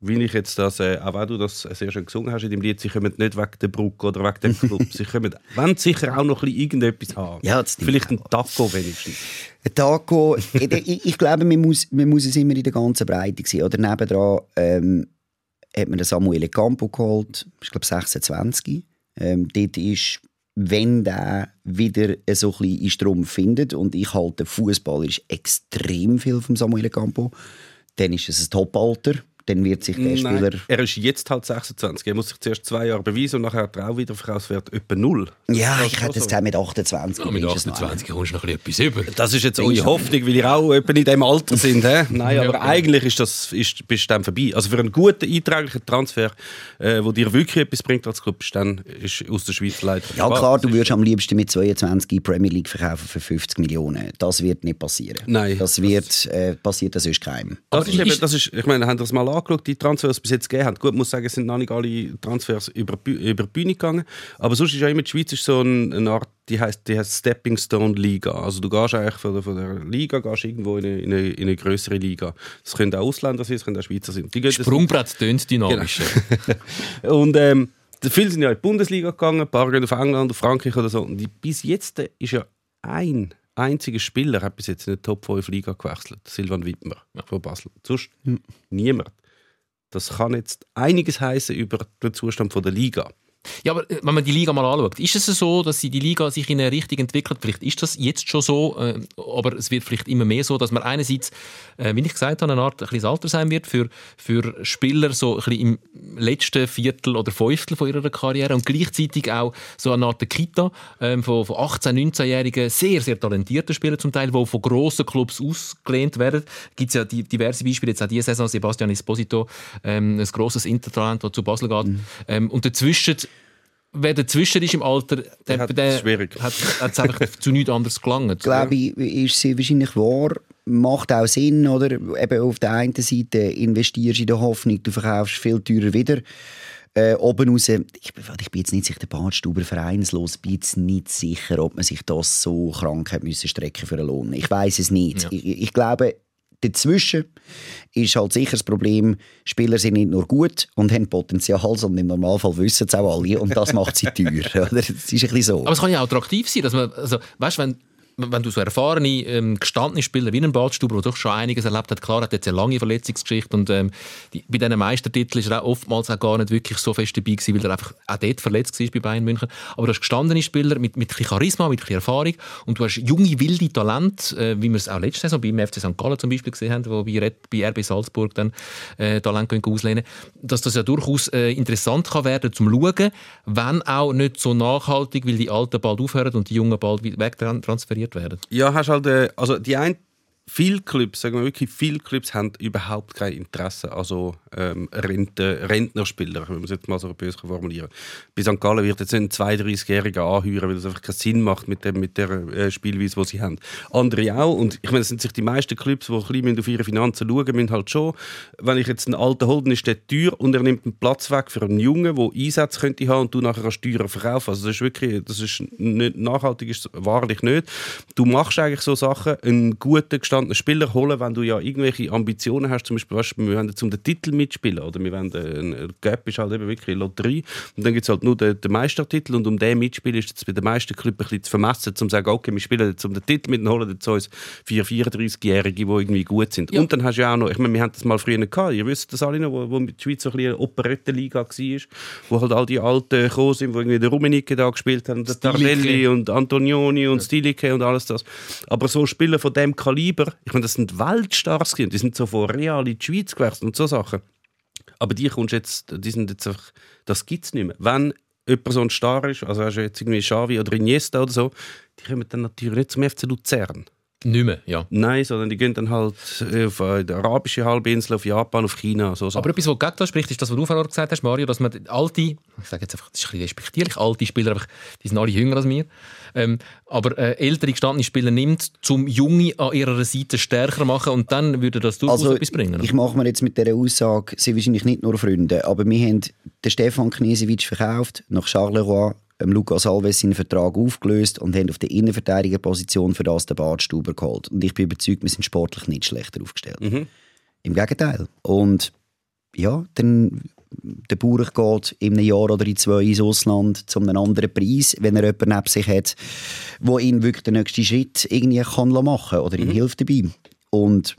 wie ich jetzt das, äh, auch wenn du das sehr schön gesungen hast in dem Lied, sie kommen nicht wegen der Brücke oder wegen dem Club. [laughs] sie kommen, wenn sicher auch noch ein bisschen irgendetwas haben. Ja, Vielleicht ein. Taco wenigstens. Ein Taco, ich, ich, glaube, man muss, man muss es immer in der ganzen Breite sehen. Oder nebendran ähm, hat man den Samuel Campo geholt, ich glaube 26. Ähm, dort ist, wenn der wieder so ein bisschen Strom findet, und ich halte, Fußball ist extrem viel vom Samuel Campo, dann ist es ein Topalter. Dann wird sich der Spieler... Nein, er ist jetzt halt 26. Er muss sich zuerst zwei Jahre beweisen und nachher hat er auch wieder Verkaufswert etwa null. Ja, Das ich ist hätte jetzt gesagt, mit 28. Ja, mit ist es noch 28 kommst du noch ein bisschen etwas über. Das ist jetzt eure Hoffnung, weil ihr auch etwa in diesem Alter sind. Hä? [laughs] Nein, aber Ja. eigentlich ist das, ist, bist du dann vorbei. Also für einen guten, einträglichen Transfer, äh, wo dir wirklich etwas bringt als Club, ist dann ist aus der Schweiz leider. Ja klar, du würdest am liebsten mit 22 die Premier League verkaufen für 50 Millionen. Das wird nicht passieren. Nein. Das wird, äh, passiert das sonst keinem. Das ist eben, ist- das ist, ich meine, haben das mal angeschaut, die Transfers, die es bis jetzt gegeben haben. Gut, muss sagen, es sind noch nicht alle Transfers über, über die Bühne gegangen. Aber sonst ist ja immer die Schweiz ist so ein- eine Art, die heißt, die heißt Stepping Stone Liga. Also du gehst eigentlich von der, von der Liga gehst irgendwo in eine, in, eine, in eine größere Liga. Das können auch Ausländer sein, das können auch Schweizer sein. Die Sprungbrett tönt dynamisch. [laughs] und ähm, viele sind ja in die Bundesliga gegangen, ein paar gehen auf England, auf Frankreich oder so. Und bis jetzt ist ja ein einziger Spieler hat bis jetzt in die Top 5 Liga gewechselt. Silvan Wittmer von Basel. Sonst niemand. Das kann jetzt einiges heißen über den Zustand der Liga. Ja, aber äh, wenn man die Liga mal anschaut, ist es so, dass sie die Liga sich in eine Richtung entwickelt? Vielleicht ist das jetzt schon so, äh, aber es wird vielleicht immer mehr so, dass man einerseits, äh, wie ich gesagt habe, eine Art ein Alter sein wird für, für Spieler so ein bisschen im letzten Viertel oder Fünftel von ihrer Karriere und gleichzeitig auch so eine Art Kita ähm, von, von 18-, 19-jährigen, sehr, sehr talentierten Spielern zum Teil, die von grossen Clubs ausgelehnt werden. gibt es ja die, diverse Beispiele, jetzt auch diese Saison, Sebastian Esposito, ähm, ein grosses Intertalent, das zu Basel geht. Ähm, und dazwischen wer dazwischen ist im Alter, der, hat der es schwierig. hat es einfach [laughs] zu nichts anderes gelangt. glaube ich, ist sehr wahrscheinlich wahr. Macht auch Sinn, oder? Eben auf der einen Seite investierst du in der Hoffnung, du verkaufst viel teurer wieder. Äh, oben raus, ich, ich bin jetzt nicht sicher, der Badstuber vereinslos, bin jetzt nicht sicher, ob man sich das so krank hat müssen strecken für einen Lohn. Ich weiß es nicht. Ja. Ich, ich glaube, dazwischen ist halt sicher das Problem, Spieler sind nicht nur gut und haben Potenzial, sondern im Normalfall wissen es auch alle und das macht sie [laughs] teuer. Oder? Das ist ein bisschen so. Aber es kann ja auch attraktiv sein, dass man, also, weißt, wenn, wenn du so erfahrene, ähm, gestandene Spieler wie ein Badstuber, der doch schon einiges erlebt hat, klar hat jetzt eine lange Verletzungsgeschichte und ähm, die, bei diesen Meistertiteln ist er auch oftmals auch gar nicht wirklich so fest dabei gewesen, weil er einfach auch dort verletzt war bei Bayern München. Aber du hast gestandene Spieler mit, mit Charisma, mit ein Erfahrung und du hast junge, wilde Talente, äh, wie wir es auch letzte Saison beim FC St. Gallen zum Beispiel gesehen haben, wo Red, bei RB Salzburg dann äh, Talent gehen auslehnen, dass das ja durchaus äh, interessant kann werden zum Schauen, wenn auch nicht so nachhaltig, weil die Alten bald aufhören und die Jungen bald wegtransferiert werden. Ja, hast halt, äh, also die ein, viele Clubs, sagen wir wirklich, viele Clubs haben überhaupt kein Interesse, also ähm, Rente, Rentnerspieler, wenn man es jetzt mal so böse formulieren Bei St. Gallen wird jetzt ein 32-Jähriger anheuern, weil das einfach keinen Sinn macht mit, dem, mit der äh, Spielweise, die sie haben. Andere auch, und ich meine, es sind sich die meisten Clubs, die ein bisschen auf ihre Finanzen schauen müssen, halt schon, wenn ich jetzt einen alten hole, dann ist der teuer und er nimmt einen Platz weg für einen Jungen, der Einsätze könnte haben und du nachher kannst teurer verkaufen. Also das ist wirklich, das ist nicht nachhaltig, ist wahrlich nicht. Du machst eigentlich so Sachen, einen guten, gestandenen Spieler holen, wenn du ja irgendwelche Ambitionen hast, zum Beispiel, weißt, wir wollen jetzt um den Titel mitspielen oder wir wollen, äh, ein Gap ist halt eben wirklich eine Lotterie und dann gibt es halt nur den, den Meistertitel und um den mitspielen ist jetzt bei den meisten Clubs ein bisschen zu vermessen, um zu sagen, okay, wir spielen jetzt um den Titel mit und holen jetzt uns vier 34-Jährige, die irgendwie gut sind. Und dann hast du ja auch noch, ich meine, wir haben das mal früher gehabt, ihr wisst das alle noch, wo, wo die Schweiz so ein bisschen eine Operettenliga war, wo halt all die Alten gekommen sind, wo irgendwie der Rummenigge da gespielt haben. Tardelli und Antonioni und Stilike und alles das. Aber so Spieler von dem Kaliber, ich meine, das sind Weltstars gewesen. Die sind so von Real in die Schweiz gewechselt und so Sachen. Aber die kommst jetzt, die sind jetzt einfach, das gibt es nicht mehr. Wenn jemand so ein Star ist, also hast du jetzt irgendwie Xavi oder Iniesta oder so, die kommen dann natürlich nicht zum FC Luzern. Nicht mehr, ja. Nein, sondern die gehen dann halt auf äh, die arabische Halbinsel, auf Japan, auf China, so. Aber etwas, was gegen das spricht, ist das, was du vorher gesagt hast, Mario, dass man die alte, ich sage jetzt einfach, das ist ein bisschen respektierlich, alte Spieler, einfach, die sind alle jünger als wir, ähm, aber äh, ältere gestandene Spieler nimmt, zum Junge an ihrer Seite stärker machen und dann würde das durchaus Also, etwas bringen. ich mache mir jetzt mit dieser Aussage, sie wahrscheinlich nicht nur Freunde, aber wir haben den Stefan Knesewitsch verkauft, nach Charleroi, Lukas Alves seinen Vertrag aufgelöst und haben auf der Innenverteidigerposition für das den Badstuber geholt. Und ich bin überzeugt, wir sind sportlich nicht schlechter aufgestellt. Im Gegenteil. Und ja, dann der Bauer geht in einem Jahr oder in zwei ins Ausland zu einem anderen Preis, wenn er jemanden neben sich hat, wo ihn wirklich den nächsten Schritt irgendwie kann machen kann oder ihm hilft dabei. Und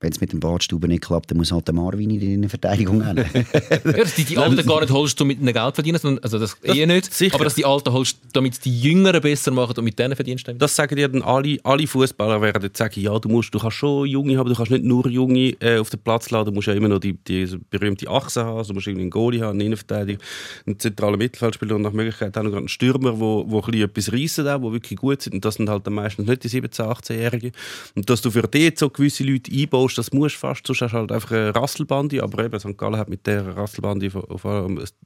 wenn es mit dem Badstuber nicht klappt, dann muss halt der Marvin in die Innenverteidigung [laughs] hin. Ja, dass die, die Alten gar nicht holst, um mit ihnen Geld verdienen, sondern, also das, eh nicht, sicher. aber dass die Alten holst, damit die Jüngeren besser machen und mit denen verdienst du. Das sagen dir dann alle, alle Fußballer werden sagen, ja, du musst, du kannst schon Junge haben, du kannst nicht nur Junge äh, auf den Platz laden, du musst ja immer noch die, die berühmte Achse haben, also du musst irgendwie einen Goalie haben, einen Innenverteidiger, einen zentralen Mittelfeldspieler und nach Möglichkeit auch noch einen Stürmer, wo, wo ein bisschen etwas reissen, auch, wo wirklich gut sind und das sind halt dann meistens nicht die 17-, 18-Jährigen und dass du für die so gewisse Leute einbaust, kostet, das musst du fast, sonst hast du halt einfach eine Rasselbande, aber eben, St. Gallen hat mit der Rasselbande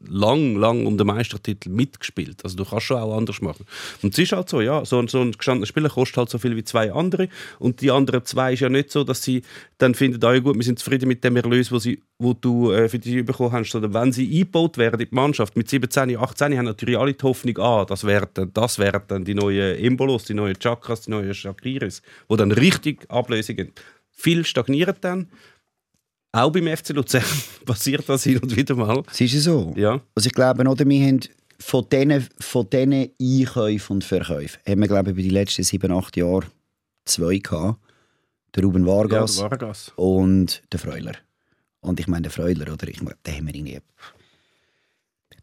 lang, lang um den Meistertitel mitgespielt. Also du kannst schon auch anders machen. Und es ist halt so, ja, so, ein- so ein gestandener Spieler kostet halt so viel wie zwei andere und die anderen zwei ist ja nicht so, dass sie dann finden, ah, gut, wir sind zufrieden mit dem Erlös, wo, sie, wo du äh, für die bekommen hast, sondern wenn sie eingebaut werden in die Mannschaft, mit 17, 18 haben natürlich alle die Hoffnung, ah, das dann, das dann die neuen Embolos, die neuen Chakras, die neuen Shakiris, die dann richtig Ablösungen. Viel stagnieren dann. Auch beim FC Luzern [laughs] passiert das hin und wieder mal. Es ist ja so. Ja. Also ich glaube, oder, wir haben von diesen, von diesen Einkäufen und Verkäufen haben wir, glaube ich, über die letzten sieben, acht Jahre zwei gehabt. Der Ruben Vargas Ja, Vargas. und der Freuler. Und ich meine, der Freuler, oder? Ich meine, den haben wir irgendwie...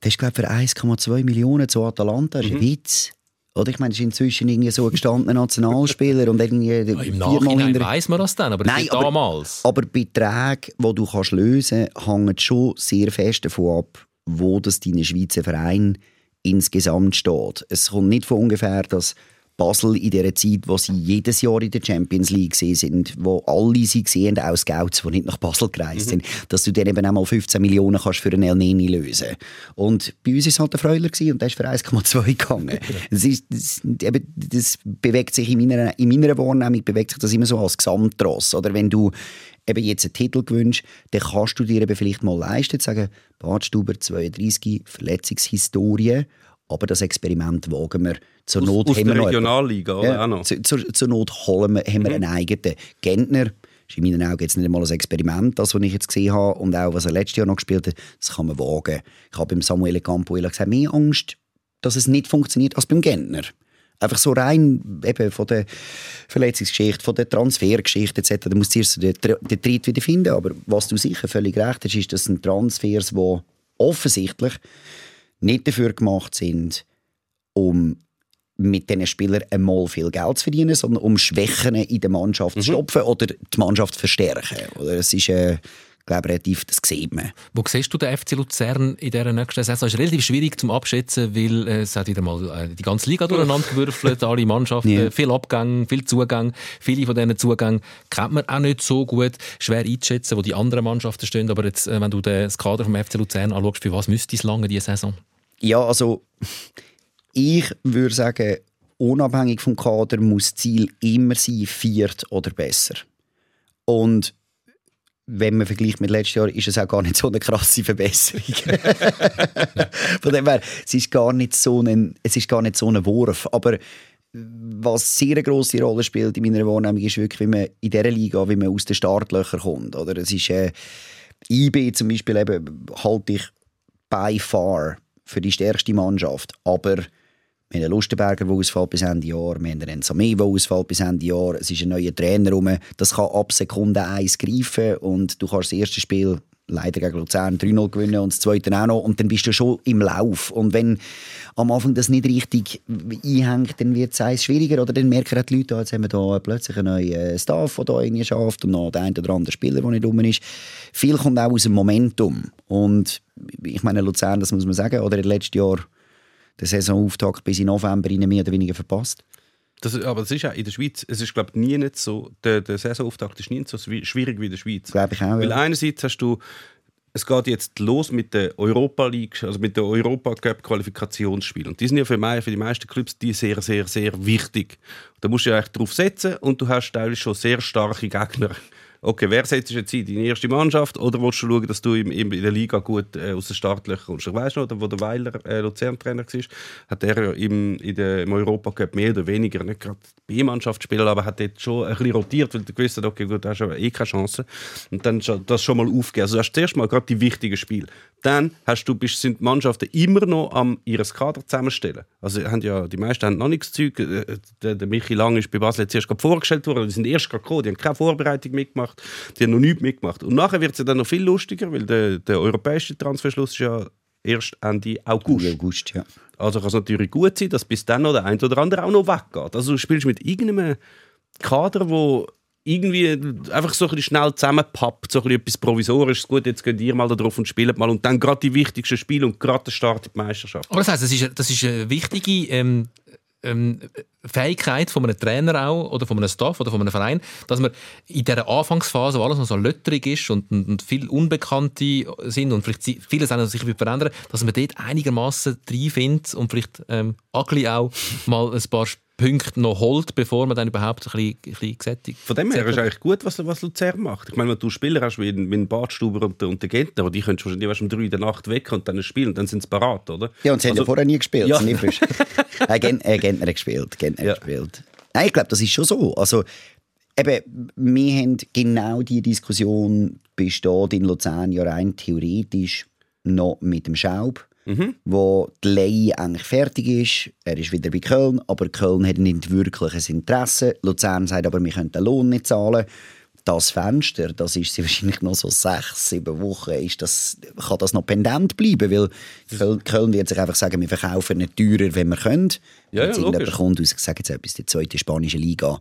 Der ist, glaube ich, für 1,2 Millionen zu Atalanta. Das ist ein Witz. Oder ich meine, das ist inzwischen irgendwie so ein gestandener Nationalspieler und irgendwie Im viermal Nachhinein hinter... weiss man das dann, aber Nein, aber- damals. Aber Beträge, die du kannst lösen kannst, hängen schon sehr fest davon ab, wo das dein Schweizer Verein insgesamt steht. Es kommt nicht von ungefähr, dass Basel in der Zeit, wo sie jedes Jahr in der Champions League sind, wo alle sie gesehen haben, auch Scouts, die nicht nach Basel gereist sind, dass du dann eben auch mal 15 Millionen kannst für einen El Neni lösen Und bei uns war es halt der Freuler gewesen und der ist für 1,2 gegangen. [laughs] das, ist, das, eben, das bewegt sich in meiner, in meiner Wahrnehmung bewegt sich das immer so als Gesamtross. Oder wenn du eben jetzt einen Titel gewünscht, dann kannst du dir eben vielleicht mal leisten, zu sagen, Badstuber 32, Verletzungshistorie, aber das Experiment wagen wir. Zur Aus, Not aus haben der wir noch Regionalliga, oder? ja, noch. zu, zur, zur Not holen wir, haben wir einen eigenen. Gentner ist in meinen Augen jetzt nicht einmal ein Experiment, das, was ich jetzt gesehen habe, und auch was er letztes Jahr noch gespielt hat, das kann man wagen. Ich habe beim Samuel Campoela gesagt, mehr Angst, dass es nicht funktioniert, als beim Gentner. Einfach so rein eben von der Verletzungsgeschichte, von der Transfergeschichte etc. Da musst du zuerst den, den Tritt wieder finden. Aber was du sicher völlig recht hast, ist, das sind Transfers, die offensichtlich nicht dafür gemacht sind, um mit diesen Spielern einmal viel Geld zu verdienen, sondern um Schwächen in der Mannschaft zu stopfen oder die Mannschaft zu verstärken. Oder es ist, äh, glaube relativ, das sieht man. Wo siehst du den FC Luzern in dieser nächsten Saison? Es ist relativ schwierig zum Abschätzen, weil äh, es hat wieder mal äh, die ganze Liga durcheinander [laughs] gewürfelt, alle Mannschaften, Ja. viel Abgang, viel Zugang. Viele von diesen Zugängen kennt man auch nicht so gut. Schwer einzuschätzen, wo die anderen Mannschaften stehen. Aber jetzt, äh, wenn du den- das Kader vom FC Luzern anschaust, für was müsste es lange diese Saison? Ja, also ich würde sagen, unabhängig vom Kader muss das Ziel immer sein, viert oder besser. Und wenn man vergleicht mit letztes Jahr, ist es auch gar nicht so eine krasse Verbesserung. [laughs] Von dem her, es ist gar nicht so ein, es ist gar nicht so ein Wurf. Aber was sehr eine grosse Rolle spielt in meiner Wahrnehmung ist wirklich, wie man in dieser Liga, wie man aus den Startlöchern kommt. Oder es ist äh, IB zum Beispiel eben, halte ich by far für die stärkste Mannschaft. Aber wir haben einen Lustenberger, der ausfällt bis Ende Jahr. Wir haben einen Samé, der ausfällt bis Ende Jahr. Es ist ein neuer Trainer rum. Das kann ab Sekunde 1 greifen. Und du kannst das erste Spiel leider gegen Luzern 3-0 gewinnen und das zweite auch noch. Und dann bist du schon im Lauf. Und wenn am Anfang das nicht richtig einhängt, dann wird es schwieriger. Oder dann merken die Leute, ah, jetzt haben wir da plötzlich einen neuen Staff, der da irgendwie schafft und noch der ein oder andere Spieler, der nicht rum ist. Viel kommt auch aus dem Momentum. Und ich meine, Luzern, das muss man sagen, oder letztes Jahr den Saisonauftakt bis in November rein mehr oder weniger verpasst. Das, aber das ist ja in der Schweiz, es ist glaube ich nie nicht so, der, der Saisonauftakt ist nie so schwi- schwierig wie in der Schweiz. Glaube ich auch. Weil Ja. einerseits hast du, es geht jetzt los mit der Europa League, also mit der Europa Cup Qualifikationsspielen. Und die sind ja für, mei- für die meisten Clubs die sehr, sehr, sehr wichtig. Da musst du ja eigentlich drauf setzen und du hast teilweise schon sehr starke Gegner. Okay, wer setzt jetzt in deine erste Mannschaft oder willst du schauen, dass du im, in der Liga gut äh, aus den Startlöchern kommst? Ich weiss noch, wo der Weiler äh, Luzern-Trainer war, hat er ja im, in der, im Europa Cup mehr oder weniger, nicht gerade B-Mannschaft gespielt, aber hat dort schon ein bisschen rotiert, weil er gewusst hat, okay, gut, da hast du eh keine Chance. Und dann das schon mal aufgegeben. Also du hast zuerst mal gerade die wichtigen Spiele. Dann hast du, bist, sind die Mannschaften immer noch am ihres Kader zusammenstellen. Also haben ja, die meisten haben noch nichts Zeug. Äh, Der, der Michi Lang ist bei Basel jetzt erst gerade vorgestellt worden. Die sind erst gerade gekommen. Die haben keine Vorbereitung mitgemacht. Die haben noch nichts mitgemacht. Und nachher wird es ja dann noch viel lustiger, weil der, der europäische Transferschluss ist ja erst Ende August. Im August, ja. Also kann es natürlich gut sein, dass bis dann noch der ein oder andere auch noch weggeht. Also du spielst mit irgendeinem Kader, wo irgendwie einfach so ein bisschen schnell zusammenpappt, so ein bisschen etwas Provisorisches. Gut, jetzt geht ihr mal da drauf und spielt mal. Und dann gerade die wichtigsten Spiele und gerade der Start in die Meisterschaft. Aber das heisst, das ist, das ist eine wichtige ähm, ähm, Fähigkeit von einem Trainer auch oder von einem Staff oder von einem Verein, dass man in dieser Anfangsphase, wo alles noch so lötterig ist und, und, viel Unbekannte sind und vielleicht vieles auch sich verändern, dass man dort einigermaßen reinfindet und vielleicht ähm, auch mal ein paar Punkte noch holt, bevor man dann überhaupt ein bisschen, ein bisschen gesättigt Von dem her ist eigentlich gut, was, was Luzern macht. Ich meine, wenn du Spieler hast wie, ein Bartstuber und, der- und der Gentner, aber die können wahrscheinlich erst um 3 in der Nacht weg und dann spielen und dann sind sie parat, oder? Ja, und sie haben ja Also- vorher nie gespielt. Ja. sind nicht frisch. [laughs] äh, Gen äh, Gentner hat gespielt. Gentner Ja. gespielt. Nein, ich glaube, das ist schon so. Also, eben, wir haben genau die Diskussion besteht in Luzern ja rein theoretisch noch mit dem Schaub, wo die Leihe eigentlich fertig ist. Er ist wieder bei Köln, aber Köln hat nicht wirklich ein Interesse. Luzern sagt aber, wir können den Lohn nicht zahlen. Das Fenster, das ist sie wahrscheinlich noch so sechs, sieben Wochen, ist das, kann das noch pendent bleiben, weil Köln, Köln wird sich einfach sagen, wir verkaufen nicht teurer, wenn wir können. Ja, Wenn ja, irgendjemand logisch. kommt und sagt jetzt etwas, die zweite spanische Liga,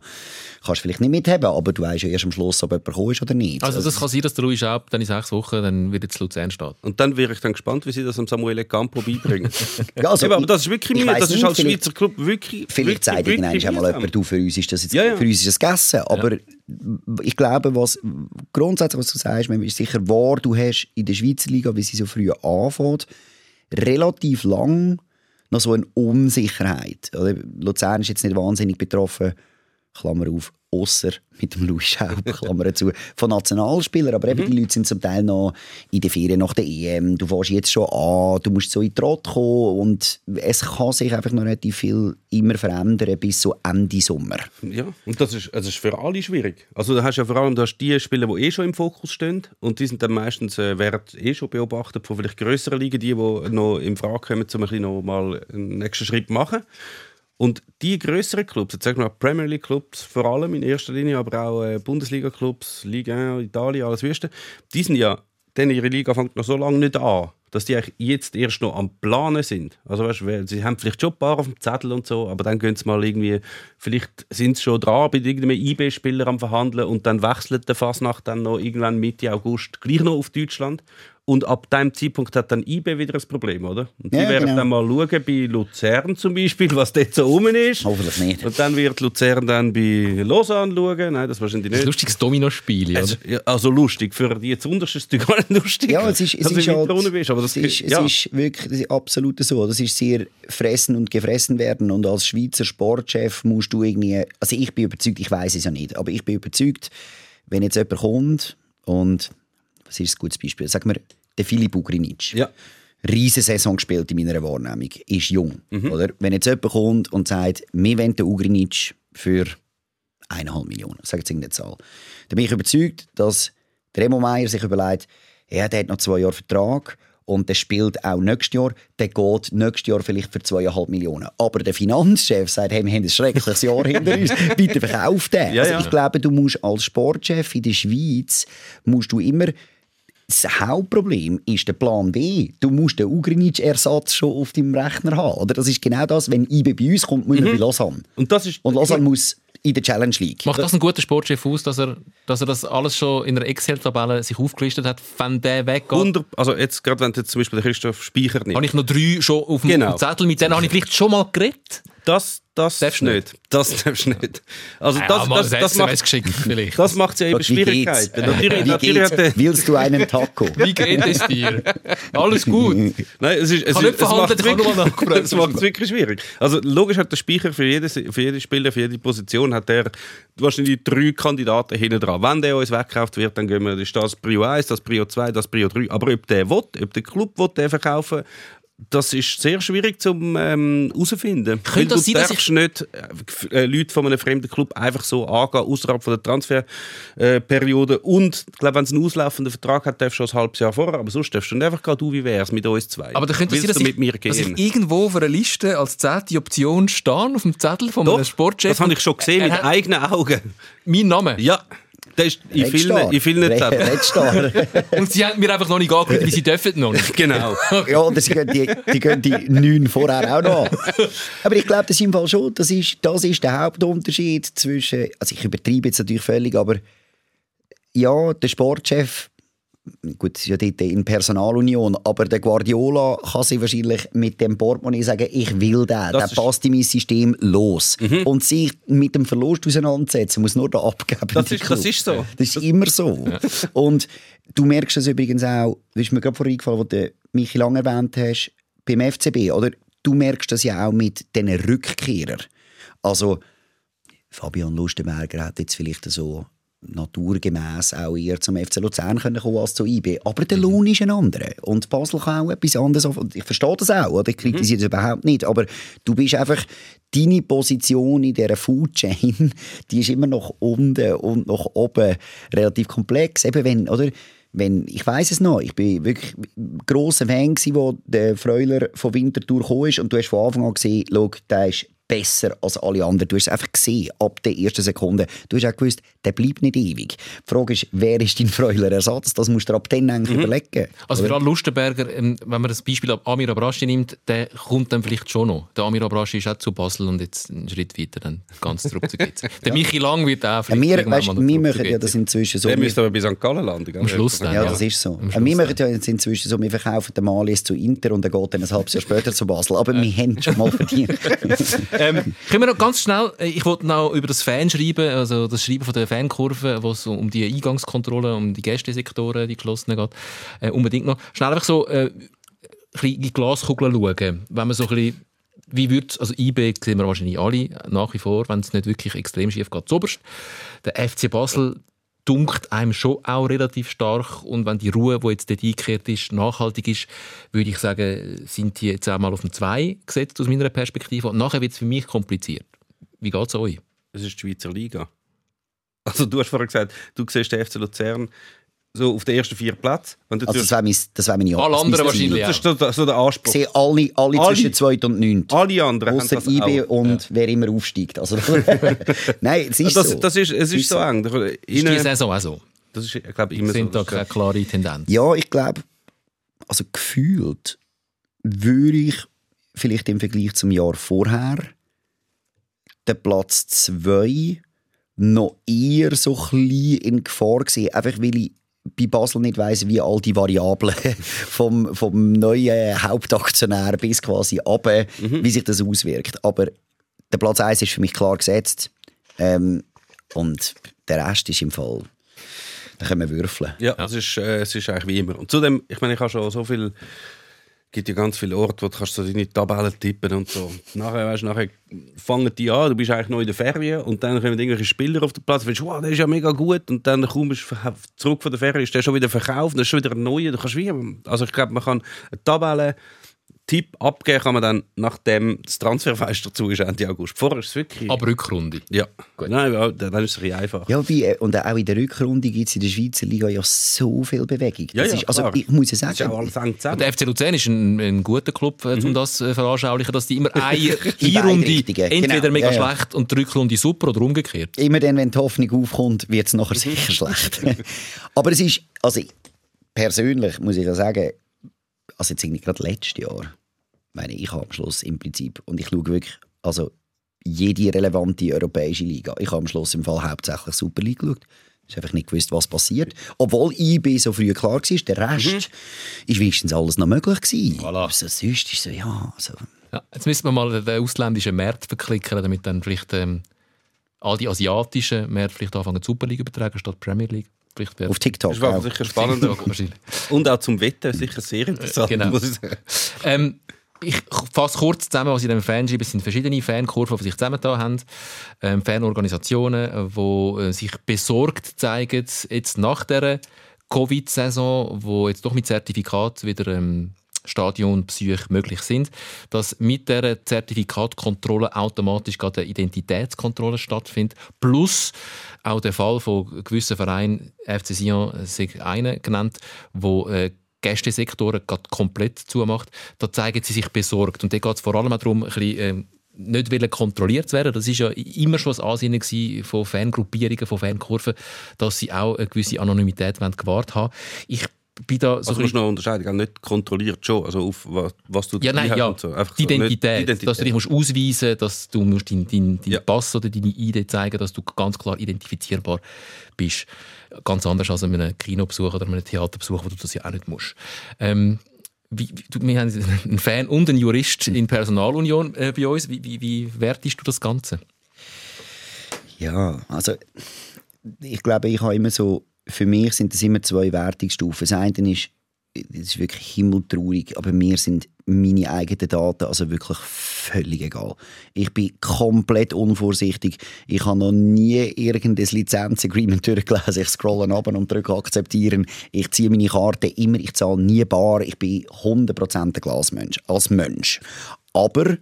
kannst du vielleicht nicht mithaben, aber du weißt ja erst am Schluss, ob jemand gekommen ist oder nicht. Also das kann sein, dass der Louis Schaub dann in sechs Wochen dann wieder zu Luzern steht. Und dann wäre ich dann gespannt, wie sie das am Samuele Campo beibringen. [laughs] Ja, also, Eben, aber das ist wirklich weiss das ist als vielleicht- Schweizer Club wirklich Vielleicht sagt wirklich irgendwann einmal jemand, du, für uns ist das jetzt, Ja, ja. für uns ist das gegessen. Aber ich glaube, was grundsätzlich, was du sagst, man ist sicher wahr, du hast in der Schweizer Liga, wie sie so früh anfängt, relativ lang noch so eine Unsicherheit. Luzern ist jetzt nicht wahnsinnig betroffen, Klammer auf, außer mit dem Louis Schaub, [laughs] Klammer zu, von Nationalspielern. Aber eben, die Leute sind zum Teil noch in der Ferien nach der EM. Du fährst jetzt schon an, du musst so in die Trott kommen und es kann sich einfach noch relativ viel immer verändern bis so Ende Sommer. Ja, und das ist, also ist für alle schwierig. Also da hast du ja vor allem du hast die Spieler, die eh schon im Fokus stehen und die sind dann meistens, äh, werden eh schon beobachtet von vielleicht größeren Ligen, die, die noch in Frage kommen, um ein bisschen noch mal einen nächsten Schritt zu machen. Und die größeren Clubs, jetzt sagen wir Premier League Clubs vor allem in erster Linie, aber auch äh, Bundesliga Clubs, Liga 1, Italien, alles Wüste, die sind ja, denn ihre Liga fängt noch so lange nicht an, dass die eigentlich jetzt erst noch am Planen sind. Also weißt, sie haben vielleicht schon ein paar auf dem Zettel und so, aber dann gehen sie mal irgendwie, vielleicht sind sie schon dran bei irgendeinem IB-Spieler am Verhandeln und dann wechselt der Fasnacht dann noch irgendwann Mitte August gleich noch auf Deutschland. Und ab diesem Zeitpunkt hat dann IB wieder ein Problem, oder? Und die Ja, werden genau. dann mal schauen, bei Luzern zum Beispiel, was dort so rum ist. Hoffentlich nicht. Und dann wird Luzern dann bei Lausanne schauen. Nein, das wahrscheinlich Das ist ein nicht. lustiges Dominospiel, oder? Also, ja, also lustig, für die jetzt unterste ist es gar [laughs] nicht lustig. Ja, es ist, es ist, halt, bist, aber das es ist, es ja. ist wirklich absolut so. Das ist sehr fressen und gefressen werden. Und als Schweizer Sportchef musst du irgendwie. Also ich bin überzeugt, ich weiß es ja nicht, aber ich bin überzeugt, wenn jetzt jemand kommt und was ist ein gutes Beispiel? Sag mir, der Filip Ugrinic. Ja. Saison gespielt in meiner Wahrnehmung. Ist jung, Mhm. oder? Wenn jetzt jemand kommt und sagt, wir wollen den Ugrinic für eineinhalb Millionen, sag jetzt irgendeine Zahl, dann bin ich überzeugt, dass der Remo Meier sich überlegt, ja, der hat noch zwei Jahre Vertrag und der spielt auch nächstes Jahr, der geht nächstes Jahr vielleicht für zweieinhalb Millionen. Aber der Finanzchef sagt, hey, wir haben ein schreckliches Jahr hinter uns, [laughs] bitte verkauf den. Ja, also ja. ich glaube, du musst als Sportchef in der Schweiz, musst du immer das Hauptproblem ist der Plan B. Du musst den Ugrinic-Ersatz schon auf deinem Rechner haben. Oder? Das ist genau das, wenn IB bei uns kommt, muss man bei Lausanne. Und das ist. Und Lausanne muss in der Challenge League. Macht das einen guten Sportchef aus, dass er, dass er das alles schon in einer Excel-Tabelle sich aufgelistet hat, wenn der weggeht? 100, also jetzt gerade wenn du jetzt zum Beispiel den Christoph Speicher nimmst. Habe ich noch drei schon auf dem Genau. Zettel, mit denen habe ich vielleicht schon mal geredet. Das, das Darfst nicht. Das darfst du nicht. Also Ja, das, mal das, das, SMS macht, geschickt, vielleicht. das macht ja eben Wie Schwierigkeiten. geht's? Natürlich, Wie natürlich hat der? Willst du einen Taco? [laughs] Wie geht es dir? Alles gut. [laughs] Nein, es ist, es, kann ist, nicht es macht wirklich, [laughs] es macht es wirklich schwierig. Also logisch hat der Speicher für jeden, für jeden Spieler, für jede Position hat er wahrscheinlich drei Kandidaten hinten dran. Wenn der uns wegkauft wird, dann gehen wir, ist das Prio 1, das Prio 2, das Prio 3. Aber ob der will, ob der Club will, den verkaufen das ist sehr schwierig zu ähm, herausfinden. Weil das du sein, dass darfst nicht äh, Leute von einem fremden Club einfach so angehen, außerhalb von der Transferperiode. Und ich glaube, wenn es einen auslaufenden Vertrag hat, darfst du schon ein halbes Jahr vorher. Aber sonst darfst du nicht einfach gehen, du, wie wär's mit uns zwei. Aber da könnte es sein, dass ich, dass ich irgendwo auf einer Liste als zehnte Option stehe, auf dem Zettel von einem Doch, Sportchef. das habe ich schon gesehen Er mit hat eigenen Augen. Mein Name. Ja, der ist in vielen, in vielen. Redstar. [laughs] Und sie haben mir einfach noch nicht angekündigt, wie sie dürfen noch nicht. Genau. [laughs] Ja, oder sie gehen die, die gehen die neun vorher auch noch an. Aber ich glaube, das ist im Fall schon, das ist, das ist der Hauptunterschied zwischen, also ich übertreibe jetzt natürlich völlig, aber ja, der Sportchef gut, ist ja dort in Personalunion, aber der Guardiola kann sich wahrscheinlich mit dem Portemonnaie sagen, ich will den, der ist- passt in mein System, los. Und sich mit dem Verlust auseinandersetzen, muss nur da abgeben. Das ist- das ist so. Das ist immer so. Und du merkst es übrigens auch, das ist mir gerade vorhin eingefallen, wo du Michi Lang erwähnt hast, beim FCB, oder? Du merkst das ja auch mit diesen Rückkehrern. Also, Fabian Lustenberger hat jetzt vielleicht so naturgemäß auch eher zum FC Luzern können kommen als zu IB. Aber der Lohn ist ein anderer. Und Basel kann auch etwas anderes. Ich verstehe das auch, oder? ich kritisiere das überhaupt nicht. Aber du bist einfach, deine Position in dieser Food Chain, [laughs] die ist immer noch unten und nach oben relativ komplex. Eben wenn, oder? Wenn, ich weiß es noch, ich bin wirklich grosser Fan gewesen, wo der Freuler von Winterthur gekommen ist und du hast von Anfang an gesehen, schau, der ist besser als alle anderen. Du hast es einfach gesehen, ab der ersten Sekunde. Du hast auch gewusst, der bleibt nicht ewig. Die Frage ist, wer ist dein Freuler Ersatz? Das musst du ab dann eigentlich überlegen. Also oder? für alle Lustenberger, ähm, wenn man das Beispiel ab Amir Abraschi nimmt, der kommt dann vielleicht schon noch. Der Amir Abraschi ist auch zu Basel und jetzt einen Schritt weiter dann ganz zurück zu GC. [laughs] Der Michi Lang wird auch Ja, vielleicht wir, irgendwann weißt, mal wir machen ja das inzwischen so. Der wir- müsste aber bei St. Gallen landen. Am Schluss dann, Ja, ja. das ist so. Äh, Wir machen ja jetzt inzwischen so, wir verkaufen den Malis zu Inter und er geht dann ein halbes Jahr später zu Basel. Aber wir haben es schon mal verdient. [laughs] Ähm, [laughs] können wir noch ganz schnell, äh, ich wollte noch über das Fan schreiben, also das Schreiben von der Fankurve, wo es um die Eingangskontrolle, um die Gästesektoren, die geschlossenen geht, äh, unbedingt noch. Schnell einfach so äh, ein in die Glaskugel schauen, wenn man so ein bisschen wie wird also IB sehen wir wahrscheinlich alle nach wie vor, wenn es nicht wirklich extrem schief geht, zuoberst. Der FC Basel dunkt einem schon auch relativ stark und wenn die Ruhe, die jetzt dort eingekehrt ist, nachhaltig ist, würde ich sagen, sind die jetzt auch mal auf dem 2 gesetzt aus meiner Perspektive und nachher wird es für mich kompliziert. Wie geht es euch? Es ist die Schweizer Liga. Also du hast vorher gesagt, du siehst den FC Luzern so auf den ersten vier Plätzen. Also das wäre mein, das wär meine Alle das anderen wahrscheinlich das ist so, so der Anspruch. Ich sehe alle, alle, Alle- zwischen 2 und 9. Alle anderen das IB auch. und wer immer aufsteigt. Also, [laughs] Nein, es ist das, so. das ist, es ist so eng. Ist die Saison auch so? das ist, ich glaube, immer Sind so. da keine klare Tendenz? Ja, ich glaube, also gefühlt würde ich vielleicht im Vergleich zum Jahr vorher den Platz 2 noch eher so klein in Gefahr sehen. Einfach weil ich bei Basel nicht weiss, wie all die Variablen [laughs] vom, vom neuen Hauptaktionär bis quasi ab, wie sich das auswirkt. Aber der Platz 1 ist für mich klar gesetzt. Ähm, und der Rest ist im Fall, da können wir würfeln. Ja, Es, ist, äh, es ist eigentlich wie immer. Und zudem, ich meine, ich habe schon so viel, gibt ja ganz viele Orte, wo du kannst so deine Tabellen tippen und so. Nachher, weißt, nachher fangen die an, du bist eigentlich noch in der Ferien und dann kommen irgendwelche Spieler auf den Platz, und findest, wow, der ist ja mega gut und dann kommst du zurück von der Ferien, ist der schon wieder verkauft, dann ist schon wieder ein neuer. Du kannst wie, also ich glaube, man kann eine Tabelle Tipp abgeben kann man dann, nachdem das Transferfenster zu ist, Ende August. Vorher ist es wirklich... Aber Rückrunde. ja, Nein, ja, dann ist es ein bisschen einfach. Ja, wie, äh, und auch in der Rückrunde gibt es in der Schweizer Liga ja so viel Bewegung. Ja, Das ja, ist, also klar. ich muss ja Das ist ja sagen, alles eng zusammen. Und der FC Luzern ist ein, ein guter Club, äh, Mhm. um das zu veranschaulichen, dass die immer [laughs] eine beide Richtungen. entweder Genau. mega Ja, ja. schlecht und die Rückrunde super oder umgekehrt. immer dann, wenn die Hoffnung aufkommt, wird es nachher Mhm. sicher schlecht. [laughs] Aber es ist, also persönlich muss ich ja sagen, also jetzt irgendwie gerade letztes Jahr, meine ich habe am Schluss im Prinzip, und ich schaue wirklich, also jede relevante europäische Liga, ich habe am Schluss im Fall hauptsächlich Super League geschaut. Ich habe einfach nicht gewusst, was passiert. Obwohl IB so früh klar war, der Rest ist wenigstens alles noch möglich gewesen. Voilà. Aber so sonst ist so, ja, also, Ja, jetzt müssen wir mal den ausländischen Markt verklickern, damit dann vielleicht ähm, all die asiatischen Märkte vielleicht anfangen Superliga übertragen statt Premier League. Vielleicht wäre auf TikTok. Das war auch. sicher spannend. [laughs] Und auch zum Wetten sicher sehr interessant, Genau. muss ich sagen. Ähm, ich fasse kurz zusammen, was in dem Fan schreibe. Es sind verschiedene Fankurven, die sich zusammengetan haben. Ähm, Fanorganisationen, die äh, sich besorgt zeigen, jetzt nach der Covid-Saison, wo jetzt doch mit Zertifikat wieder ähm, Stadionbesuche möglich sind, dass mit der Zertifikatkontrolle automatisch gerade eine Identitätskontrolle stattfindet. Plus auch der Fall von gewissen Vereinen, FC Sion ist einer genannt, wo äh, Gästesektoren komplett zumacht, da zeigen sie sich besorgt. Und da geht es vor allem darum, ein bisschen, ähm, nicht wollen kontrolliert werden. Das ist ja immer schon das Ansinnen von Fangruppierungen, von Fankurven, dass sie auch eine gewisse Anonymität gewahrt haben. Ich bin da so Also musst du noch unterscheiden, gell? nicht kontrolliert schon, also auf was, was du ja, nein, hast ja. und so. Einfach die, so, nicht- Identität, Identität. dass du dich musst ausweisen dass du musst deinen dein, dein Ja. Pass oder deine ID zeigen dass du ganz klar identifizierbar bist. Ganz anders als an einem Kinobesuch oder einem Theaterbesuch, wo du das ja auch nicht musst. Ähm, wie, wie, du, wir haben [laughs] einen Fan und einen Jurist in Personalunion äh, bei uns. Wie, wie, wie wertest du das Ganze? Ja, also ich glaube, ich habe immer so, für mich sind das immer zwei Wertungsstufen. Das eine ist, das ist wirklich himmeltraurig, aber mir sind meine eigenen Daten also wirklich völlig egal. Ich bin komplett unvorsichtig. Ich habe noch nie irgendein Lizenzagreement durchgelesen. Ich scrolle ab und drücke akzeptieren. Ich ziehe meine Karte immer, ich zahle nie bar. Ich bin 100% ein Glasmensch, als Mensch. Aber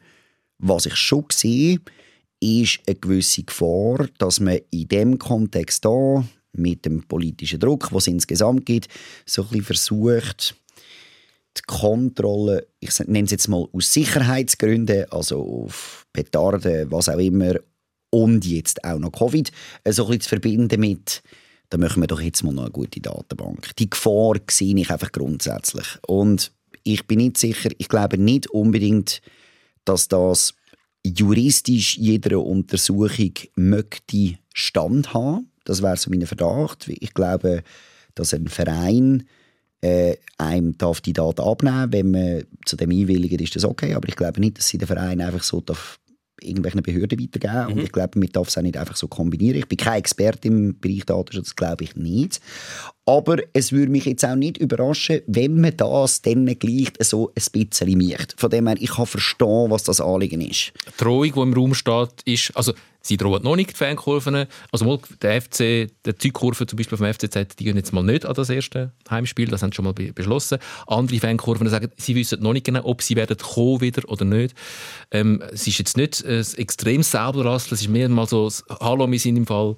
was ich schon sehe, ist eine gewisse Gefahr, dass man in dem Kontext da mit dem politischen Druck, was es insgesamt gibt, so ein bisschen versucht, die Kontrolle, ich nenne es jetzt mal aus Sicherheitsgründen, also auf Petarden, was auch immer, und jetzt auch noch Covid, äh, so ein bisschen zu verbinden mit, da machen wir doch jetzt mal noch eine gute Datenbank. Die Gefahr sehe ich einfach grundsätzlich. Und ich bin nicht sicher, ich glaube nicht unbedingt, dass das juristisch jeder Untersuchung möchte Stand haben. Das wäre so mein Verdacht. Ich glaube, dass ein Verein äh, einem darf die Daten abnehmen wenn man zu dem einwilligt, ist das okay. Aber ich glaube nicht, dass sie den Verein einfach so darf irgendwelchen Behörden weitergeben. Und ich glaube, man darf es auch nicht einfach so kombinieren. Ich bin kein Experte im Bereich Datenschutz, glaube ich nicht. Aber es würde mich jetzt auch nicht überraschen, wenn man das dann gleich so ein bisschen macht. Von dem her, ich kann verstehen, was das Anliegen ist. Die Drohung, die im Raum steht, ist, also sie drohen noch nicht, die Fankurven. Also der FC, der Zeugkurve zum Beispiel vom FCZ, die gehen jetzt mal nicht an das erste Heimspiel, das haben sie schon mal be beschlossen. Andere Fankurven sagen, sie wissen noch nicht genau, ob sie werden kommen wieder oder nicht. Ähm, es ist jetzt nicht ein extrem Säbelrasseln, es ist mehr mal so, Hallo, wir sind im Fall,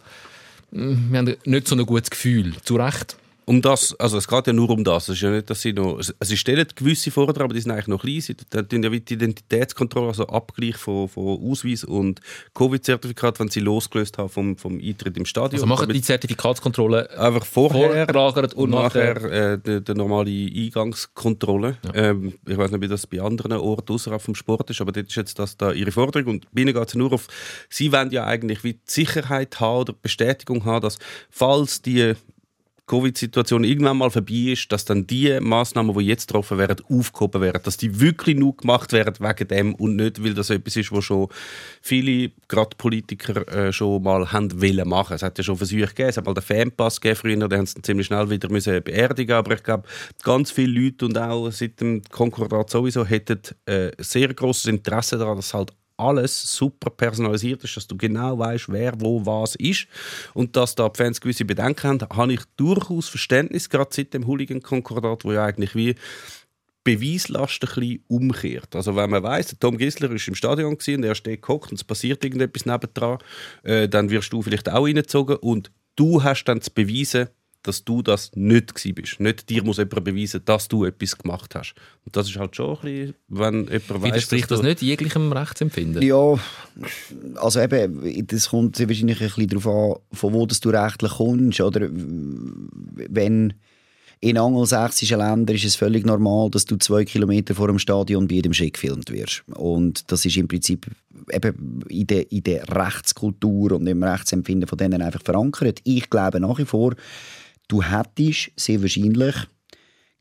mm, wir haben nicht so ein gutes Gefühl. Zu Recht. Um das, also es geht ja nur um das. Es ist ja nicht, dass sie noch, also sie stellen gewisse Forderungen, aber die sind eigentlich noch klein. Sie tun ja die Identitätskontrolle, also Abgleich von, von Ausweis und Covid-Zertifikat, wenn sie losgelöst haben vom, vom Eintritt im Stadion. Also machen die Zertifikatskontrolle einfach vorher und nachher nachher... äh, die, die normale Eingangskontrolle. Ähm, ich weiß nicht, wie das bei anderen Orten außerhalb vom Sport ist, aber dort ist jetzt das da ihre Forderung. Und bei ihnen geht es nur auf, sie wollen ja eigentlich wie die Sicherheit haben oder Bestätigung haben, dass falls die Covid-Situation irgendwann mal vorbei ist, dass dann die Maßnahmen, die jetzt getroffen werden, aufgehoben werden, dass die wirklich nur gemacht werden wegen dem und nicht, weil das etwas ist, was schon viele, gerade Politiker, äh, schon mal haben wollen machen. Es hat ja schon Versuche gegeben, es hat mal den Fanpass gegeben früher, den haben sie ziemlich schnell wieder müssen beerdigen aber ich glaube, ganz viele Leute und auch seit dem Konkordat sowieso hätten äh, sehr großes Interesse daran, dass halt alles super personalisiert ist, dass du genau weißt, wer wo was ist und dass da die Fans gewisse Bedenken haben, habe ich durchaus Verständnis, gerade seit dem Hooligan-Konkordat, wo ja eigentlich wie Beweislast ein bisschen umkehrt. Also wenn man weiß, Tom Gisler ist im Stadion und er steht gehockt und es passiert irgendetwas nebendran, äh, dann wirst du vielleicht auch reingezogen und du hast dann zu beweisen, dass du das nicht gewesen bist. Nicht dir muss jemand beweisen, dass du etwas gemacht hast. Und das ist halt schon ein bisschen, wenn jemand weiss, Widerspricht das nicht jeglichem Rechtsempfinden? Ja, also eben, das kommt sehr wahrscheinlich ein bisschen darauf an, von wo das du rechtlich kommst. Oder wenn in angelsächsischen Ländern ist es völlig normal, dass du zwei Kilometer vor dem Stadion bei jedem Schick gefilmt wirst. Und das ist im Prinzip eben in der, in der Rechtskultur und im Rechtsempfinden von denen einfach verankert. Ich glaube nach wie vor, du hättest sehr wahrscheinlich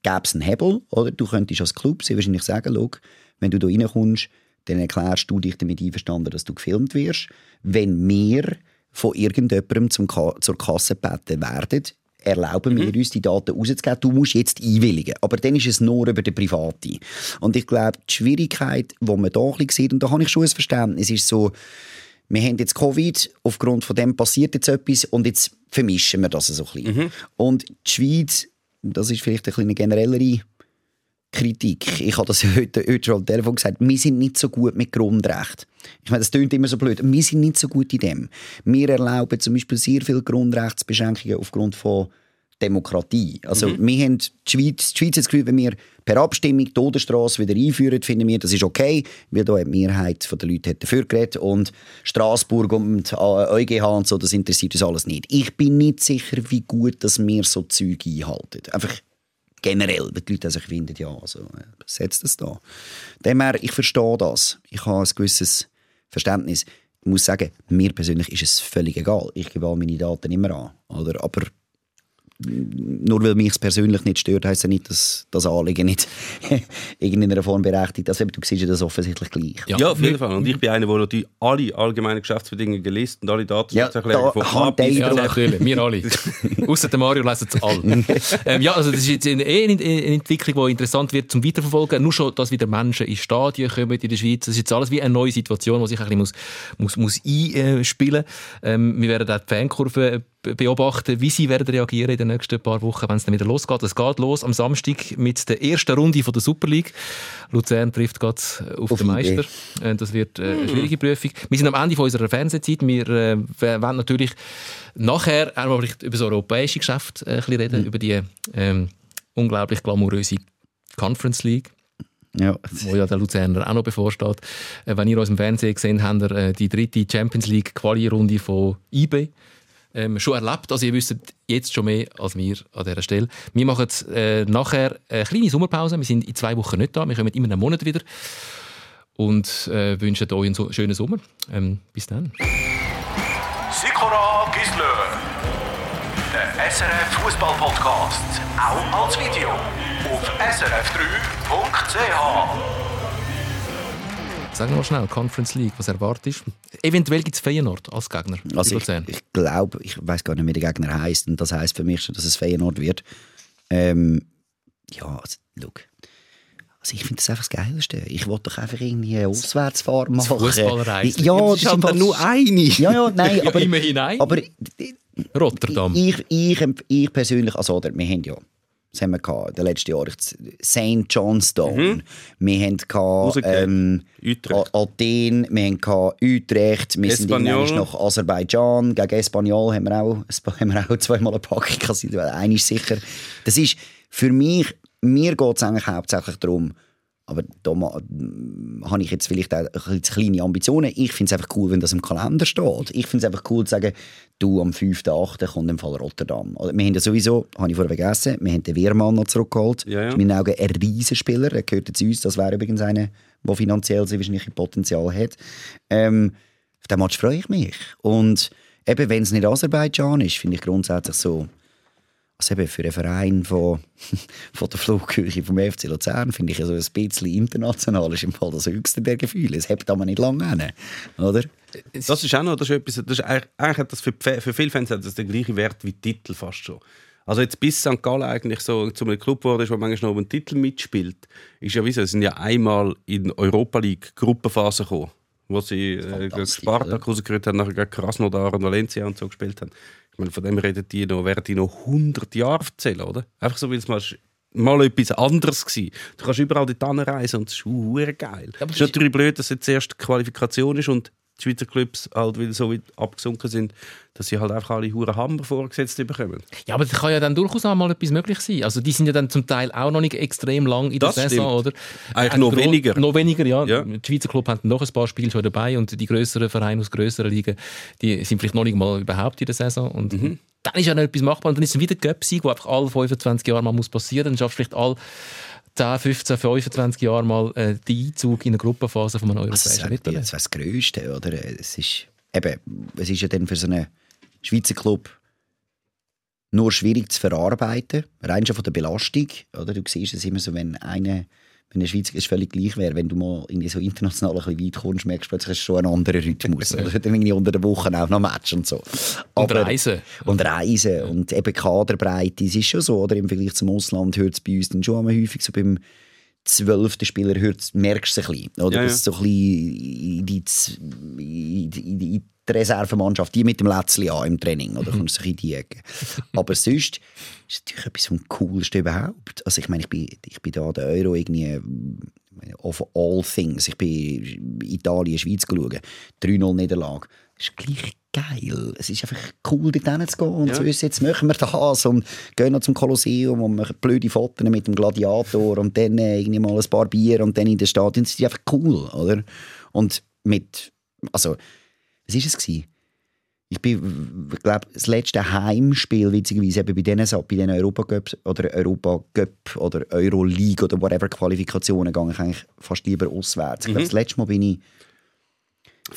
gäbe es einen Hebel, oder? Du könntest als Club sehr wahrscheinlich sagen, schau, wenn du da reinkommst, dann erklärst du dich damit einverstanden, dass du gefilmt wirst. Wenn wir von irgendjemandem zum Ka zur Kasse gebeten werden, erlauben wir uns, die Daten rauszugeben. Du musst jetzt einwilligen. Aber dann ist es nur über den Privaten. Und ich glaube, die Schwierigkeit, die man da ein bisschen sieht, und da habe ich schon ein Verständnis, ist so, wir haben jetzt Covid, aufgrund von dem passiert jetzt etwas und jetzt vermischen wir das so ein bisschen. Und die Schweiz, das ist vielleicht ein bisschen eine generellere Kritik. Ich habe das [laughs] heute, heute schon am Telefon gesagt. Wir sind nicht so gut mit Grundrecht. Ich meine, das klingt immer so blöd. Wir sind nicht so gut in dem. Wir erlauben zum Beispiel sehr viele Grundrechtsbeschränkungen aufgrund von Demokratie. Also wir haben die Schweiz, die Schweiz hat das Gefühl, wenn wir per Abstimmung die Todesstraße wieder einführen, finden wir, das ist okay, weil da die Mehrheit der Leute hat dafür geredet und Straßburg und äh, EuGH und so, das interessiert uns alles nicht. Ich bin nicht sicher, wie gut dass wir so Zeug einhalten. Einfach generell, weil die Leute sich finden, ja, also, äh, setzt das da. Demher, ich verstehe das. Ich habe ein gewisses Verständnis. Ich muss sagen, mir persönlich ist es völlig egal. Ich gebe all meine Daten immer an. Oder? Aber nur weil mich es persönlich nicht stört, heisst ja nicht, dass das Anliegen nicht in [laughs] irgendeiner Form berechtigt ist. Also, du siehst ja das offensichtlich gleich. Ja, auf jeden Fall. Und ich bin einer, der natürlich alle allgemeinen Geschäftsbedingungen liest und alle Datenschutzerklärungen Ja, da von A bis Ja, natürlich, wir alle. [laughs] Außer der Mario lesen es alle. [laughs] ähm, ja, also das ist jetzt eine, eine eine Entwicklung, die interessant wird zum Weiterverfolgen. Nur schon, dass wieder Menschen in Stadien kommen in der Schweiz. Das ist jetzt alles wie eine neue Situation, die sich ein bisschen muss, muss, muss einspielen ähm, Wir werden auch die Fankurve beobachten, wie sie werden reagieren in den nächsten paar Wochen, wenn es dann wieder losgeht. Es geht los am Samstag mit der ersten Runde von der Super League. Luzern trifft gerade auf, Auf den. Meister. Äh, Das wird äh, eine schwierige Prüfung. Wir sind am Ende von unserer Fernsehzeit. Wir äh, wollen natürlich nachher auch mal vielleicht über das europäische Geschäft äh, ein bisschen reden, über die ähm, unglaublich glamouröse Conference League, Ja. wo ja der Luzerner auch noch bevorsteht. Äh, wenn ihr uns im Fernsehen gesehen habt, habt ihr, äh, die dritte Champions League Quali-Runde von IB ähm, schon erlebt. Also ihr wisst jetzt schon mehr als wir an dieser Stelle. Wir machen jetzt, äh, nachher eine kleine Sommerpause. Wir sind in zwei Wochen nicht da. Wir kommen immer einen Monat wieder und äh, wünschen euch einen so schönen Sommer. Ähm, bis dann. Sikora Gisler. Der SRF Fußball Podcast. Auch als Video. Auf srf3.ch. Sag noch mal schnell, Conference League, was erwartest du? Eventuell gibt es Feyenoord als Gegner. Also ich, ich glaube, ich weiß gar nicht, wie der Gegner heißt und das heißt für mich schon, dass es Feyenoord wird. Ähm, ja, also, look. Also ich finde das einfach das Geilste. Ich wollte doch einfach irgendwie eine Auswärtsfahrt machen. Fußballreise. Ja, Das das ist halt dann Fall- nur eine. Ja, ja, nein, [laughs] aber, immerhin ein. aber Rotterdam. ich, ich, ich persönlich, also oder, wir haben ja, was haben wir gehabt, in den letzten Jahren, St. Johnstone, wir haben gehabt, Rausgegeben. ähm, Utrecht. Athen, wir haben gehabt Utrecht, wir sind Espanyol. irgendwann nach Aserbaidschan, gegen Espanyol haben wir auch, [laughs] haben wir auch zweimal eine Packung kassiert, weil eine ist sicher. Das ist für mich, mir geht es eigentlich hauptsächlich darum, aber da habe ich jetzt vielleicht auch kleine Ambitionen. Ich finde es einfach cool, wenn das im Kalender steht. Ich finde es einfach cool zu sagen, du, am 5.8. kommt im Fall Rotterdam. Also, wir haben ja sowieso, habe ich vorher vergessen, wir haben den Wehrmann noch zurückgeholt. Ja, ja. In meinen Augen ein Riesenspieler. Er gehört zu uns. Das wäre übrigens einer, der finanziell sehr wahrscheinlich Potenzial hat. Ähm, auf den Match freue ich mich. Und eben, wenn es nicht Aserbaidschan ist, finde ich grundsätzlich so, also eben für einen Verein von, [laughs] von der Flughöhe vom FC Luzern finde ich ja so ein bisschen international ist im Fall das höchste Bergefühl. Es hebt aber nicht lange hin, oder? Das ist auch noch das ist etwas, das ist eigentlich, hat das für, für viele Fans hat das den gleichen Wert wie Titel fast schon. Also jetzt bis St. Gallen eigentlich so zu einem Club geworden ist, der manchmal noch um einen Titel mitspielt, ist ja wie so, sie sind ja einmal in Europa League Gruppenphase gekommen, wo sie äh, Spartak rausgerührt haben, nachher gegen Krasnodar und Valencia und so gespielt haben. Meine, von dem reden die noch, werden die noch 100 Jahre erzählen, oder? Einfach so, weil es mal mal etwas anderes gewesen. Du kannst überall dort reisen und es ist geil. aber es ist natürlich blöd, dass jetzt erst die Qualifikation ist und die Schweizer Clubs halt weil so weit abgesunken sind, dass sie halt einfach alle hure Hammer vorgesetzt bekommen. Ja, aber das kann ja dann durchaus auch mal etwas möglich sein. Also die sind ja dann zum Teil auch noch nicht extrem lang in der Das Saison, stimmt. oder? Eigentlich Ein noch weniger. Noch weniger, ja. Ja. Die Schweizer Club haben noch ein paar Spiele schon dabei und die größeren Vereine aus größeren Ligen, die sind vielleicht noch nicht mal überhaupt in der Saison. Und Mhm. dann ist ja noch etwas machbar. Und dann ist es wieder ein Göpsig, der einfach alle 25 Jahre mal muss passieren. Dann schaffst du vielleicht alle 10, 15, 25 Jahre mal äh, den Einzug in eine Gruppenphase von einem Also, europäischen wäre Wettbewerb. das, wär das Größte, oder? Es ist, eben, es ist ja dann für so einen Schweizer Club nur schwierig zu verarbeiten, rein schon von der Belastung. Oder? Du siehst es immer so, wenn eine wenn der Schweizer es völlig gleich wäre, wenn du mal irgendwie so international ein bisschen weit kommst, merkst du plötzlich, es ist schon ein anderer Rhythmus. [laughs] oder? Dann irgendwie unter der Woche auch noch Match und so. Und Aber- Reisen. Und Reisen und eben Kaderbreite, es ist schon so, oder? Im Vergleich zum Ausland hört es bei uns dann schon häufig so beim zwölften Spieler hört's, merkst du es ein bisschen, oder? Ja, ja. Dass so ein bisschen in die, in die, in die, die Reservemannschaft, die mit dem Lätzli an im Training, oder? Mhm. Kommst du die Ecke. Aber sonst ist es natürlich etwas vom Coolsten überhaupt. Also ich meine, ich bin, ich bin da der Euro irgendwie of all things. Ich bin Italien, Schweiz geschaut. 3-0 Niederlage. Das ist gleich geil. Es ist einfach cool, dort hinzugehen und Ja. zu wissen, jetzt machen wir das und gehen noch zum Kolosseum und machen blöde Fotos mit dem Gladiator und dann äh, irgendwie mal ein paar Bier und dann in der Stadion. Das ist einfach cool, oder? Und mit, also, was war es? Gewesen? Ich bin, ich glaube, das letzte Heimspiel, witzigerweise, eben bei diesen, bei diesen Europacups oder Europacup oder Euroleague oder whatever Qualifikationen, gehe ich eigentlich fast lieber auswärts. Ich glaube, das letzte Mal bin ich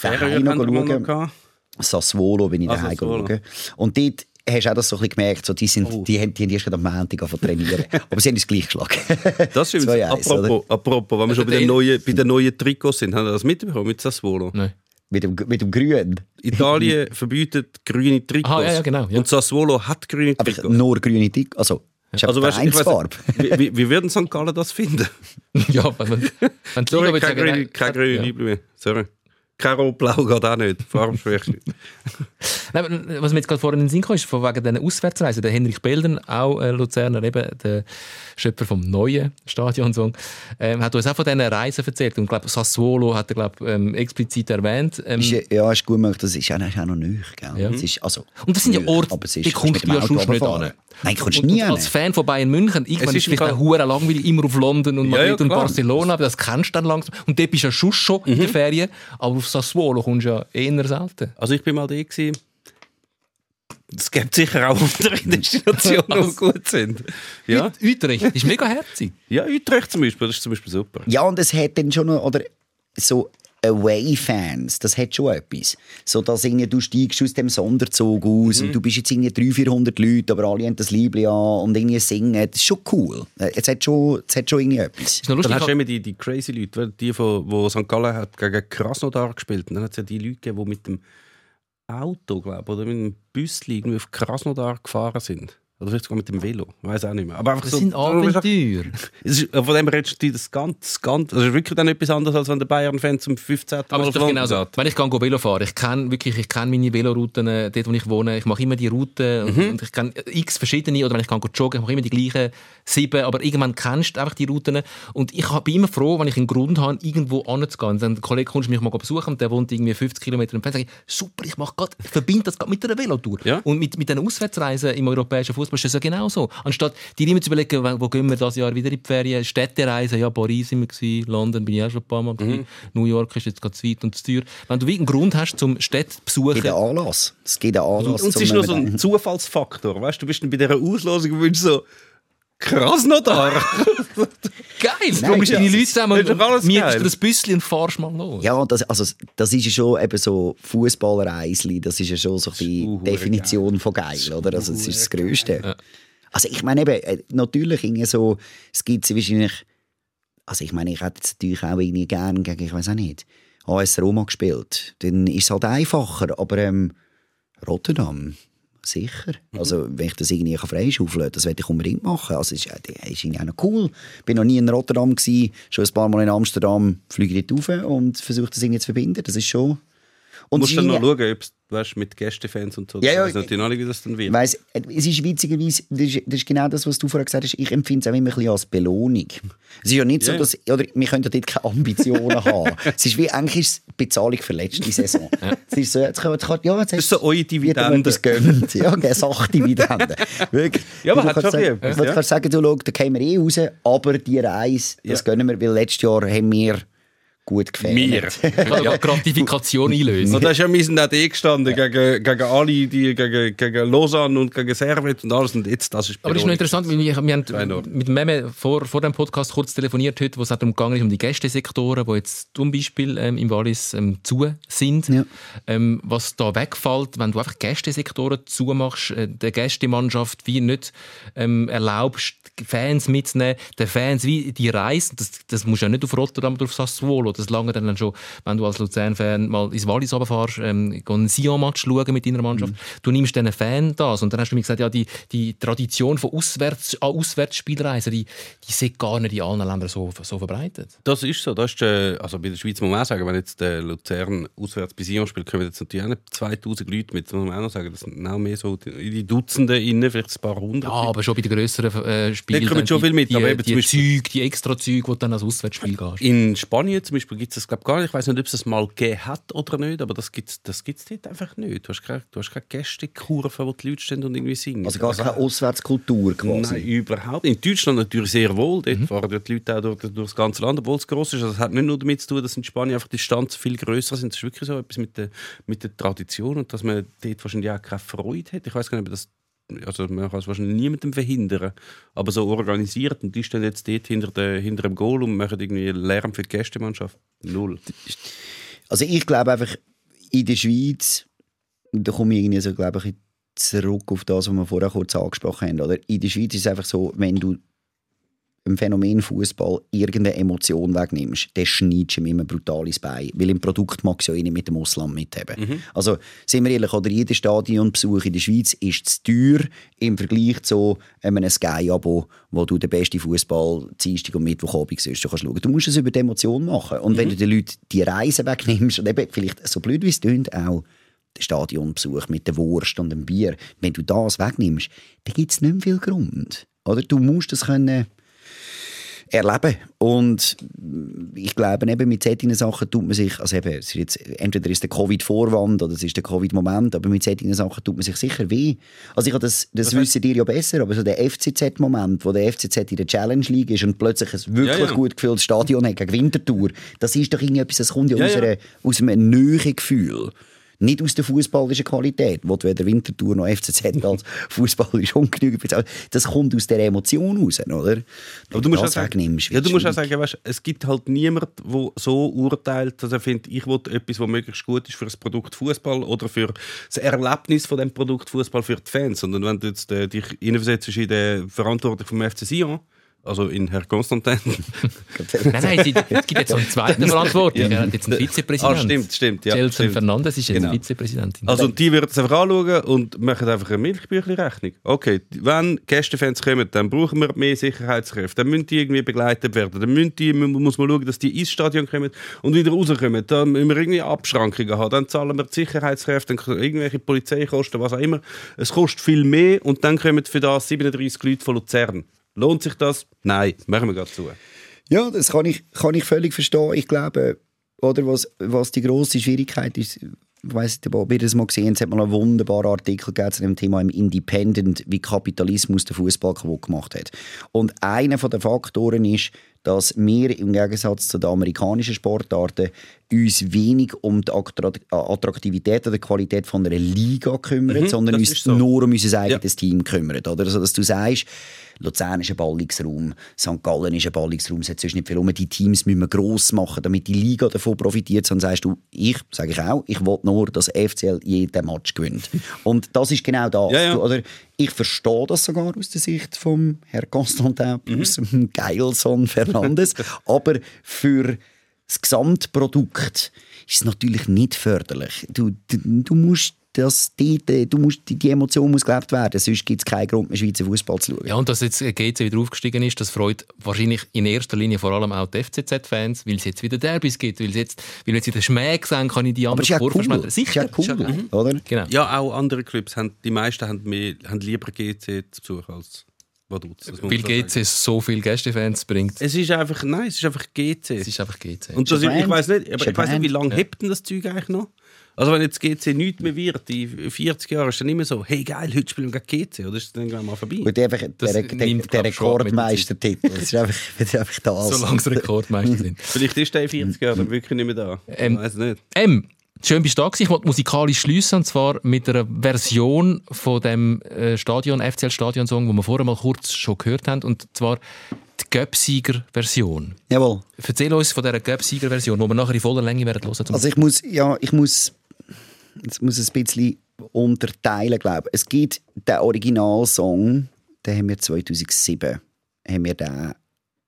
daheim wir gehabt. Sassuolo bin ich Ah, daheim schauen. Und dort hast du auch das so ein bisschen gemerkt, so, die, sind, Oh. die, haben, die haben erst am Montag trainieren. [laughs] Aber sie haben uns gleich geschlagen. Das ist [laughs] 2-1, apropos, apropos, wenn wir schon bei den, neuen, bei den neuen Trikots sind, haben Sie das mitbekommen mit Sassuolo? Nein. Mit, dem, mit dem Grün. Italien [laughs] verbietet grüne Trikots. Aha, ja, ja, genau, ja. Und Sassuolo hat grüne Aber Trikots. nur grüne Tick. Also, ist Also, weißt, ich nicht, wie, wie, [laughs] wie würden St. Gallen das finden? [laughs] ja, wenn man, wenn Sorry, würde keine sagen, grüne. Liebe mehr. Sorry. Kein Rot-Blau geht auch nicht. Farbschwäche. [laughs] Nein, aber was mir jetzt gerade vorhin in den Sinn kam, ist von wegen diesen Auswärtsreisen. Der Henrich Belden, auch äh, Luzerner, eben der Schöpfer vom neuen Stadionsong, ähm, hat uns auch von diesen Reisen erzählt. Und ich glaube, Sassuolo hat er glaub, ähm, explizit erwähnt. Ähm, Ist, ja- ja, ist gut möglich. Das ist auch, ist auch noch neu. Gell? Ja. Das ist, also, und das sind ja Orte, die kommst du ja sonst nicht an. Nein, kommst du und, nie und als Fan von Bayern München, irgendwann Es ist vielleicht auch hure langweilig, immer auf London und Ja, Madrid ja, und klar. Barcelona, aber das kennst du dann langsam. Und dort bist du ja schon schon in den Ferien, aber auf Sassuolo kommst du ja eher selten. Also ich bin mal da gewesen. Es gibt sicher auch andere Destinationen, die [laughs] gut sind. Ja, Ut- Utrecht ist mega herzig. ja Utrecht zum Beispiel, das ist zum Beispiel super. Ja, und es hat dann schon noch, oder so Away-Fans, das hat schon etwas. So, dass irgendwie, du steigst aus dem Sonderzug aus Mhm. und du bist jetzt irgendwie 300, 400 Leute, aber alle haben das Liebling an und irgendwie singen. Das ist schon cool. Äh, Es hat schon, es hat schon irgendwie etwas. Ist noch lustig. Dann hast du immer die, die crazy Leute, die, von, wo St. Gallen hat gegen Krasnodar gespielt Und dann hat es ja die Leute gegeben, die mit dem Auto, glaube oder mit dem Büsli irgendwie auf Krasnodar gefahren sind. Oder vielleicht sogar mit dem Velo, ich weiß auch nicht mehr. Aber einfach Das so, sind Abenteuer. [laughs] Es ist, von dem redest du das ganz, ganz, also wirklich dann etwas anderes, als wenn der Bayern-Fan zum 15. Aber Mal es ist doch genau so. Wenn ich gehe Velo fahren, ich kenne wirklich, ich kenne meine Velorouten, äh, dort wo ich wohne, ich mache immer die Routen und, und ich kenne x verschiedene, oder wenn ich gehe joggen, ich mache immer die gleichen sieben, aber irgendwann kennst du einfach die Routen und ich bin immer froh, wenn ich einen Grund habe, irgendwo anzugehen. Dann ein Kollege kommt mich mal besuchen und der wohnt irgendwie 50 Kilometer entfernt, sage ich, super, ich mache grad, ich verbinde das grad mit einer Velotour. Ja. Und mit, mit den Auswärtsreisen im europäischen Fußball ist das ja genau so. Anstatt dir immer zu überlegen, wo wo gehen wir das Jahr wieder in die Ferien, Städtereisen, ja, Paris sind wir gewesen, London bin ich auch schon ein paar Mal gewesen, New York ist jetzt gerade zu weit und zu teuer. Wenn du einen Grund hast zum Städte zu Es gibt einen Anlass. Es gibt einen Anlass. Und es zum ist noch so ein. Zufallsfaktor, weißt du, du bist dann bei dieser Auslosung und so Krasnodar. geil, du ja, deine das Leute ist zusammen doch alles und mietest geil. dir ein Büsschen und fahrst mal los. Ja, das, also, das ist ja schon eben so Fußballreisli, das ist ja schon so die Definition von geil, oder? Also, das ist das Größte. Also, ich meine eben, äh, natürlich irgendwie so, es gibt sie wahrscheinlich, also ich meine, ich hätte jetzt natürlich auch irgendwie gerne gegen, ich weiß auch nicht, AS Roma gespielt. Dann ist es halt einfacher, aber ähm, Rotterdam, sicher. Also, wenn ich das irgendwie freischaufeln kann, das werde ich unbedingt machen. Also, ist, äh, ist irgendwie auch noch cool. Ich bin noch nie in Rotterdam, gewesen, schon ein paar Mal in Amsterdam, fliege dort rauf und versuche das irgendwie zu verbinden. Das ist schon... Du Und musst es dann noch schauen, ob weißt, mit Gästefans und so. Ja, ja, Ich weiß natürlich noch nicht, wie das dann wird. Weiss, es ist witzigerweise, das ist, das ist genau das, was du vorher gesagt hast, ich empfinde es auch immer ein bisschen als Belohnung. Es ist ja nicht so, Ja. dass, oder wir können ja dort keine Ambitionen [laughs] haben. Es ist wie, eigentlich ist es Bezahlung für letzte Saison. Es ist so, jetzt kann, jetzt kann, ja, jetzt Das ist so eure Dividende. gönnt. Ja, eine Sachdividende. Wirklich. [laughs] Ja, aber du hat kannst sagen, etwas, du ja. kannst sagen, du, schau, da kommen wir eh raus, aber die Reise, das Ja. gönnen wir, weil letztes Jahr haben wir gut gefällt. Wir. Kann [laughs] ja. Gratifikation einlösen. Und da ist ja mein AD gestanden gegen, gegen alle, die gegen, gegen Lausanne und gegen Servet und alles. Und jetzt, das ist Aber das ist noch interessant, weil wir, wir haben mit Meme vor, vor dem Podcast kurz telefoniert heute, wo es darum gegangen ist, um die Gästesektoren, die jetzt zum Beispiel ähm, im Wallis ähm, zu sind. Ja. Ähm, was da wegfällt, wenn du einfach Gästesektoren zumachst, äh, der Gästemannschaft wie nicht ähm, erlaubst, die Fans mitzunehmen, den Fans wie die Reise, das, das musst du ja nicht auf Rotterdam oder auf Sassuolo, das lange dann schon, wenn du als Luzern-Fan mal ins Wallis runterfährst, ähm, einen Sion-Match schauen mit deiner Mannschaft, du nimmst diesen Fan das und dann hast du mir gesagt, ja, die, die Tradition von Auswärts, ah, Auswärtsspielreisen, die, die sind gar nicht in allen Ländern so, so verbreitet. Das ist so. Das ist, äh, also bei der Schweiz muss man auch sagen, wenn jetzt der Luzern auswärts bei Sion spielt, kommen jetzt natürlich auch nicht 2000 Leute mit. Das muss man auch noch sagen. Das sind auch mehr so die, die Dutzende innen, vielleicht ein paar hundert. Ja, aber schon bei den grösseren äh, Spielen. Da kommen schon die- viel mit, Die, aber eben die Beispiel- Züge, die extra Züge, die dann als Auswärtsspiel gehst. In Spanien zum Beispiel gibt es das glaub, gar nicht. Ich weiß nicht, ob es das mal gegeben hat oder nicht, aber das gibt es das gibt's dort einfach nicht. Du hast keine, du hast keine Gästekurve, wo die Leute stehen und irgendwie singen. Also gar keine Auswärtskultur quasi. Nein, überhaupt. In Deutschland natürlich sehr wohl. Dort fahren die Leute auch durch, durch das ganze Land, obwohl es gross ist. Also, das hat nicht nur damit zu tun, dass in Spanien einfach die Stanzen viel grösser sind. Das ist wirklich so etwas mit der, mit der Tradition und dass man dort wahrscheinlich auch keine Freude hat. Ich weiß gar nicht, ob das also man kann es wahrscheinlich niemandem verhindern, aber so organisiert und die stehen jetzt dort hinter, der, hinter dem Goal und machen irgendwie Lärm für die Gästemannschaft. Null. Also ich glaube einfach, in der Schweiz, da komme ich irgendwie so, glaube ich, zurück auf das, was wir vorher kurz angesprochen haben. Oder? In der Schweiz ist es einfach so, wenn du im Phänomen Fußball irgendeine Emotion wegnimmst, dann schneidest du ihm immer brutal ins Bein. Weil im Produkt mag es ja eh nicht mit dem Ausland mithaben. Also, sind wir ehrlich, oder jeder Stadionbesuch in der Schweiz ist zu teuer im Vergleich zu einem Sky-Abo, wo du den besten Fußball Dienstag und Mittwochabend sonst kannst schauen. Du musst es über die Emotion machen. Und wenn du den Leuten die Reise wegnimmst, und eben vielleicht so blöd wie es klingt, auch den Stadionbesuch mit der Wurst und dem Bier, wenn du das wegnimmst, dann gibt es nicht mehr viel Grund. Oder? Du musst das können erleben. Und ich glaube, eben mit solchen Sachen tut man sich, also eben, es ist jetzt, entweder ist der Covid-Vorwand oder es ist der Covid-Moment, aber mit solchen Sachen tut man sich sicher weh. Also ich habe das, das wissen dir ja besser, aber so der FCZ-Moment, wo der FCZ in der Challenge League ist und plötzlich ein wirklich Ja, ja. gut gefülltes Stadion hat gegen Winterthur, das ist doch irgendetwas, das kommt ja, Ja, aus. Einer, aus einem Nähegefühl. Nicht aus der fußballischen Qualität, wo weder Winterthur noch FCZ [laughs] als fußballerisch ungenügend bist. Das kommt aus der Emotion raus, oder? Aber du musst, auch das sagen, wegnimmst, ja, du musst auch sagen, weißt, es gibt halt niemanden, der so urteilt, dass er findet, ich will etwas, was möglichst gut ist für das Produkt Fußball oder für das Erlebnis von dem Produkt Fußball für die Fans. Sondern wenn du jetzt, äh, dich hineinversetzt in den Verantwortlichen vom FC Sion, also in Herr Constantin. Nein, nein, es gibt jetzt einen zweiten [laughs] Verantwortlichen. Er hat jetzt einen Vizepräsidenten. Ah, stimmt, stimmt. Ja, Jelson stimmt. Fernandes ist jetzt Genau. Vizepräsidentin. Also die würden es einfach anschauen und machen einfach eine Milchbüchli-Rechnung. Okay, wenn Gästefans kommen, dann brauchen wir mehr Sicherheitskräfte. Dann müssen die irgendwie begleitet werden. Dann müssen die, muss man schauen, dass die ins Stadion kommen und wieder rauskommen. Dann müssen wir irgendwie Abschrankungen haben. Dann zahlen wir die Sicherheitskräfte, dann irgendwelche Polizeikosten, was auch immer. Es kostet viel mehr und dann kommen für das 37 Leute von Luzern. Lohnt sich das? Nein, machen wir gerade zu. Ja, das kann ich, kann ich völlig verstehen. Ich glaube, oder was, was die grosse Schwierigkeit ist, ich weiss nicht, ob ihr das mal gesehen habt, es hat mal einen wunderbaren Artikel zu dem Thema im Independent, wie Kapitalismus den Fußball kaputt gemacht hat. Und einer der Faktoren ist, dass wir im Gegensatz zu den amerikanischen Sportarten uns wenig um die Attra- Attraktivität oder Qualität von einer Liga kümmern, sondern das uns so. nur um unser eigenes Team kümmern. Oder? Also, dass du sagst, Luzern ist ein Ballungsraum, St. Gallen ist ein Ballungsraum, es hat sonst nicht viel um. Die Teams müssen wir gross machen, damit die Liga davon profitiert. Sondern sagst du, ich, sage ich auch, ich will nur, dass FCL jeden Match gewinnt. [laughs] Und das ist genau das. Ja, ja. Du, oder? Ich verstehe das sogar aus der Sicht vom Herrn Constantin plus Mhm. Geilson Fernandes. [laughs] aber für das Gesamtprodukt ist es natürlich nicht förderlich. Du, du, du musst das, äh, du musst, die, die Emotion muss gelebt werden, sonst gibt es keinen Grund mehr, Schweizer Fußball zu schauen. Ja, und dass jetzt GC wieder aufgestiegen ist, das freut wahrscheinlich in erster Linie vor allem auch die FCZ-Fans, weil es jetzt wieder Derbys gibt, weil es jetzt, weil jetzt wieder Schmäh sehen kann in die aber andere es ist ja Kurve cool. Sicher, ist ja cool, ist ja- Mhm. oder? Genau. Ja, auch andere Clubs, haben, die meisten haben, mehr, haben lieber GC zu Besuch als Vaduz. Weil. GC so viele Gästefans bringt. Es ist einfach, nein, es ist einfach GC. Es ist einfach GC. Und das, ich weiß nicht, Ist aber ein ich weiß nicht, wie lange hebt denn das Zeug eigentlich noch? Also wenn jetzt GC nichts mehr wird, in 40 Jahren, ist dann immer so, hey geil, heute spielen wir gegen GC, oder ist es dann irgendwann mal vorbei? Und einfach Das der, der, der Rekordmeistertitel. Das ist einfach, [laughs] das ist einfach das. Solange es Rekordmeister sind. [laughs] Vielleicht ist der in 40 Jahren dann wirklich nicht mehr da. Ähm, ich weiß nicht. Ähm, schön bist du da gewesen. Ich wollte musikalisch schliessen, und zwar mit einer Version von dem äh, Stadion, FCL-Stadion-Song, den wir vorher mal kurz schon gehört haben, und zwar die Göpsieger-Version. Jawohl. Erzähl uns von dieser Göpsieger-Version, die wir nachher in voller Länge werden hören. Also ich muss, ja, ich muss, ich muss ein bisschen unterteilen, glaube ich. Es gibt den Originalsong, den haben wir 2007 haben wir den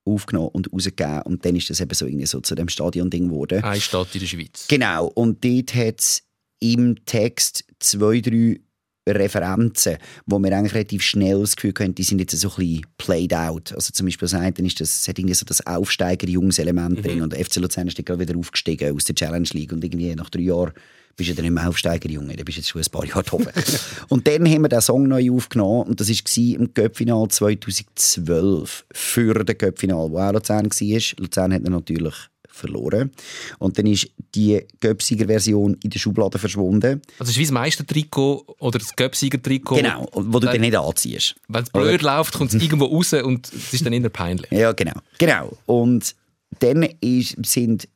aufgenommen und rausgegeben und dann ist das eben so, irgendwie so zu dem Stadion-Ding geworden. Eine Stadt in der Schweiz. Genau, und dort hat es im Text zwei, drei Referenzen, wo wir eigentlich relativ schnell das Gefühl haben, die sind jetzt so ein bisschen played out. Also zum Beispiel das eine ist, das, hat irgendwie so das Aufsteiger-Jungs-Element drin und der FC Luzern ist dann gerade wieder aufgestiegen aus der Challenge League und irgendwie nach drei Jahren bist du dann nicht mehr Aufsteiger-Junge, dann bist jetzt schon ein paar Jahre oben. [laughs] und dann haben wir den Song neu aufgenommen und das war im Göppfinal 2012 für den Göppfinal, wo auch Luzern war. Luzern hat ihn natürlich verloren. Und dann ist die Göpsiger-Version in der Schublade verschwunden. Also es ist wie das Meistertrikot oder das Göpsiger-Trikot. Genau, wo du Wenn- dann nicht anziehst. Wenn es blöd läuft, kommt es [laughs] irgendwo raus und es ist dann eher peinlich. Ja, genau. genau. Und dann ist, sind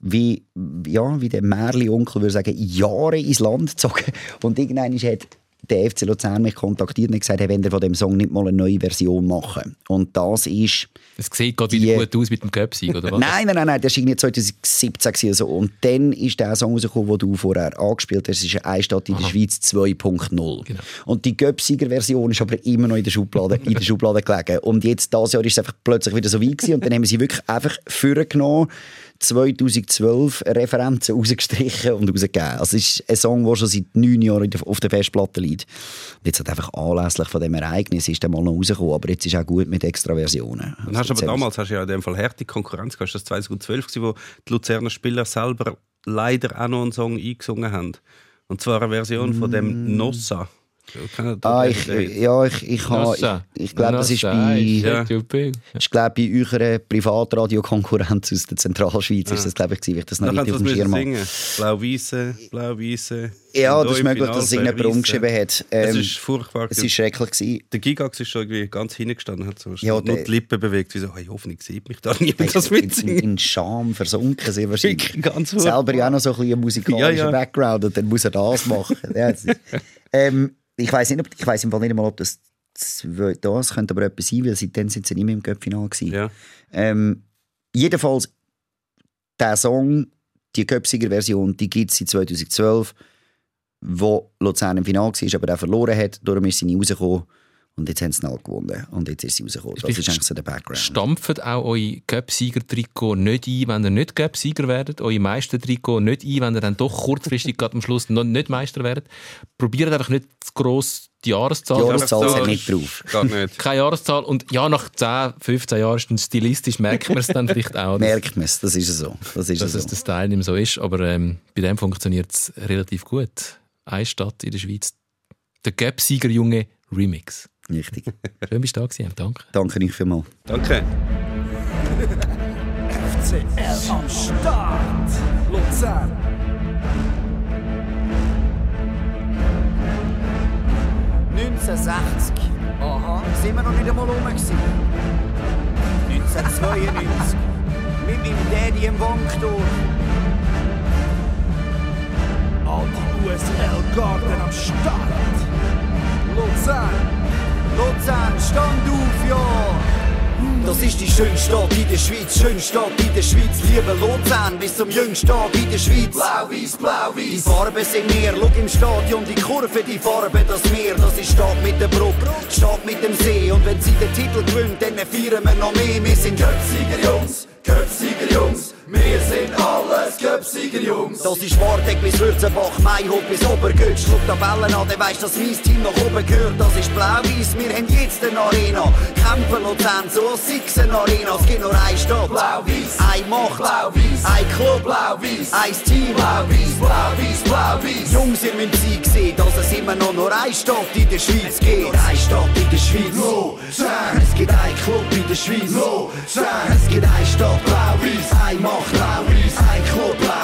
wie, ja, wie der Märli-Onkel würde sagen, Jahre ins Land gezogen. Und irgendwann hat der FC Luzern mich kontaktiert und gesagt, hey, wenn wir von dem Song nicht mal eine neue Version machen. Und das ist... Es sieht gerade wieder gut aus mit dem Göpsig, oder was? [laughs] Nein, nein, nein, nein, das war irgendwie 2017 gewesen oder so. Und dann ist der Song rausgekommen, den du vorher angespielt hast. Es ist «Eine Stadt in der Schweiz 2.0». Genau. Und die Göpsiger-Version ist aber immer noch in der Schublade, in der Schublade gelegen. Und jetzt, dieses Jahr, ist es einfach plötzlich wieder so weit gewesen. Und dann haben wir sie wirklich einfach vorgenommen, 2012 Referenzen rausgestrichen und rausgegeben. Also es ist ein Song, der schon seit neun Jahren auf der Festplatte liegt. Und jetzt hat einfach anlässlich von dem Ereignis ist der mal noch rausgekommen. Aber jetzt ist auch gut mit extra Versionen. Dann hast du aber damals hast du ja in dem Fall harte Konkurrenz gehabt. Das war 2012, gewesen, wo die Luzerner Spieler selber leider auch noch einen Song eingesungen haben. Und zwar eine Version von dem Nossa. Ah, ich, ja, ich, ich, ha, ich, ich glaube, das ist bei, Ja. said you big. ist, glaub, bei eurer Privatradiokonkurrenz aus der Zentralschweiz ist das, glaube ich, ich das noch kannst auf dem Schirm habe. singen. Blau-Weiße, Blau-Weiße. Ja, das ist möglich, dass es irgendjemand Blau-Weisse. umgeschrieben hat. Es Ähm, ist furchtbar. es ist schrecklich gewesen. der Gigax ist schon irgendwie ganz hingestanden, hat so Ja, nur die Lippen bewegt, wie so, hey, hoffentlich sieht mich da niemand das in, in, mitsingen. in Scham versunken, sehr wahrscheinlich. Ganz. Selber ja auch noch so ein bisschen einen musikalischen Ja, ja. Background und dann muss er das machen. ja, [laughs] ähm, ich weiß nicht, ob, ich weiß im Fall nicht mal, ob das das könnte aber etwas sein, weil seitdem sind sie nicht mehr im Cup-Final gewesen. Ja. Ähm, jedenfalls, der Song, die Köpsiger-Version, die gibt es seit 2012, wo Luzern im Finale war, aber der verloren hat. Darum ist sie nie rausgekommen. Und jetzt haben sie halt gewonnen. Und jetzt ist sie rausgekommen. Das ist eigentlich so der Background. Stampft auch eure Göpsieger-Trikot nicht ein, wenn ihr nicht Göpsieger werdet. Eure Meister-Trikot nicht ein, wenn ihr dann doch kurzfristig [laughs] gerade am Schluss noch nicht Meister werdet. Probiert einfach nicht zu gross die Jahreszahl. Die Jahreszahl Das sind ist nicht drauf. Nicht. Keine Jahreszahl. Und ja, nach 10, 15 Jahren ist dann stilistisch, merkt man es dann vielleicht auch, dass, Merkt man es, das ist so. Das ist dass so. es der Style nicht mehr so ist. Aber ähm, bei dem funktioniert es relativ gut. Eine Stadt in der Schweiz. Der Göpsieger-Junge Remix. Richtig. [laughs] Schön, bist du da gewesen. Danke. Danke euch vielmals. Danke. FCL am Start. Luzern. Aha, sind wir noch nicht einmal rum gewesen. 1992. Mit meinem Daddy im Wankdorf. All die USL-Garden am Start. Luzern. Luzern, stand auf, ja! Das ist die schönste Stadt in der Schweiz, schönste Stadt in der Schweiz. Liebe Luzern, bis zum jüngsten Tag in der Schweiz. Blau-Weiß, Blau-Weiß. Die Farben sind mehr, schau im Stadion, die Kurve, die Farbe, das Meer. Das ist Stadt mit der Brücke, Stadt mit dem See. Und wenn sie den Titel gewinnt, dann feiern wir noch mehr. Wir sind Köpsiger Jungs, Köpsiger Jungs. Wir sind alles Köpsiger Jungs. Das ist Wartek bis Würzenbach, Mayhof bis Obergötsch. Schau Tabellen an, dann weisst, dass mein Team nach oben gehört. Das ist Blau-Weiß, wir haben jetzt eine Arena. Kämpfen Luzern, so six eine Arena. Es gibt nur eine Stadt. Blau-Weiß. Eine Macht. Blau-Weiß. Ein Club. Blau-Weiß. Ein Team. Blau-Weiß. Blau-Weiß. Blau-Weiß. Jungs, ihr müsst sie sehen, dass es immer noch nur eine Stadt in der Schweiz gibt. Nur eine Stadt in der Schweiz. Luzern. Es gibt einen Club in der Schweiz. Luzern. Es gibt eine Stadt. Blau-Weiß. Eine Macht. Blau-Weiß. Ein Club.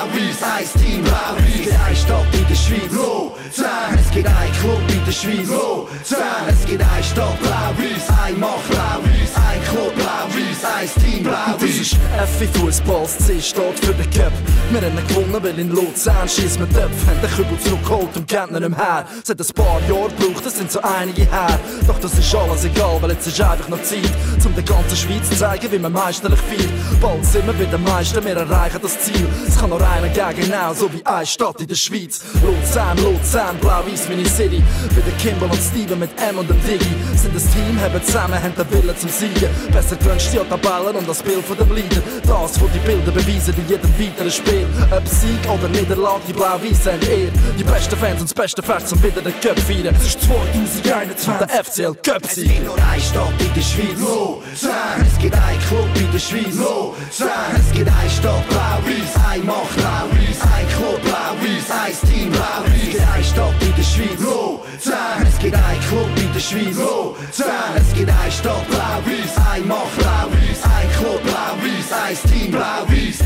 Blau-Weiß. Ein Team. Blau-Weiß. Es gibt eine Stadt in der Schweiz. Luzern. Es gibt einen Club in der Schweiz. Luzern. Es gibt eine Stadt. Blau-Weiß. Ein Macht. Blau-Weiß. Ein Club. Blau-Weiß. Ein Team. Das ist FI Fußball, C steht für den Cup. Wir haben gewonnen, weil in Luzern schießt mit Töpf. Haben den Kübel zurückgeholt und gehen nicht mehr her. Es hat ein paar Jahre gebraucht, das sind so einige her. Doch das ist alles egal, weil jetzt ist einfach noch Zeit, um der ganzen Schweiz zu zeigen, wie man meisterlich feiert. Bald sind wir wieder Meister, wir erreichen das Ziel. Es kann noch einer gegen genau, so wie eine Stadt in der Schweiz. Luzern, Luzern, blau-weiß meine City. Wie der Kimball und Steven mit M und dem Diggy. Sind das Team, haben zusammen, haben den Willen zum Siegen. Besser gewünscht die Tabellen und das Bild von dem Leader. Das, wo die Bilder beweisen, in jedem weiteren Spiel. Ob Sieg oder Niederlage, die blau-weiß haben eher. Die besten Fans und das beste Fest zum wieder den Cup feiern. Es ist 2021, der FCL Cup Es Sieg. gibt nur eine Stadt in der Schweiz. Luzern. Es gibt einen Club in der Schweiz. Luzern. Es gibt eine Stadt. Blau-Weiß. Eine Macht. Blau-Weiß. Ein Club. Blau-Weiß. Ein Team. Blau-Weiß. Es gibt eine Stadt in der Schweiz. Luzern. Es gibt einen Club in der Schweiz. Luzern. Es gibt eine Stadt. Blau-Weiß. Eine Macht. Blau-Weiß. Ein Club. Blau-Weiß. Eis, Team Blau-Weiß.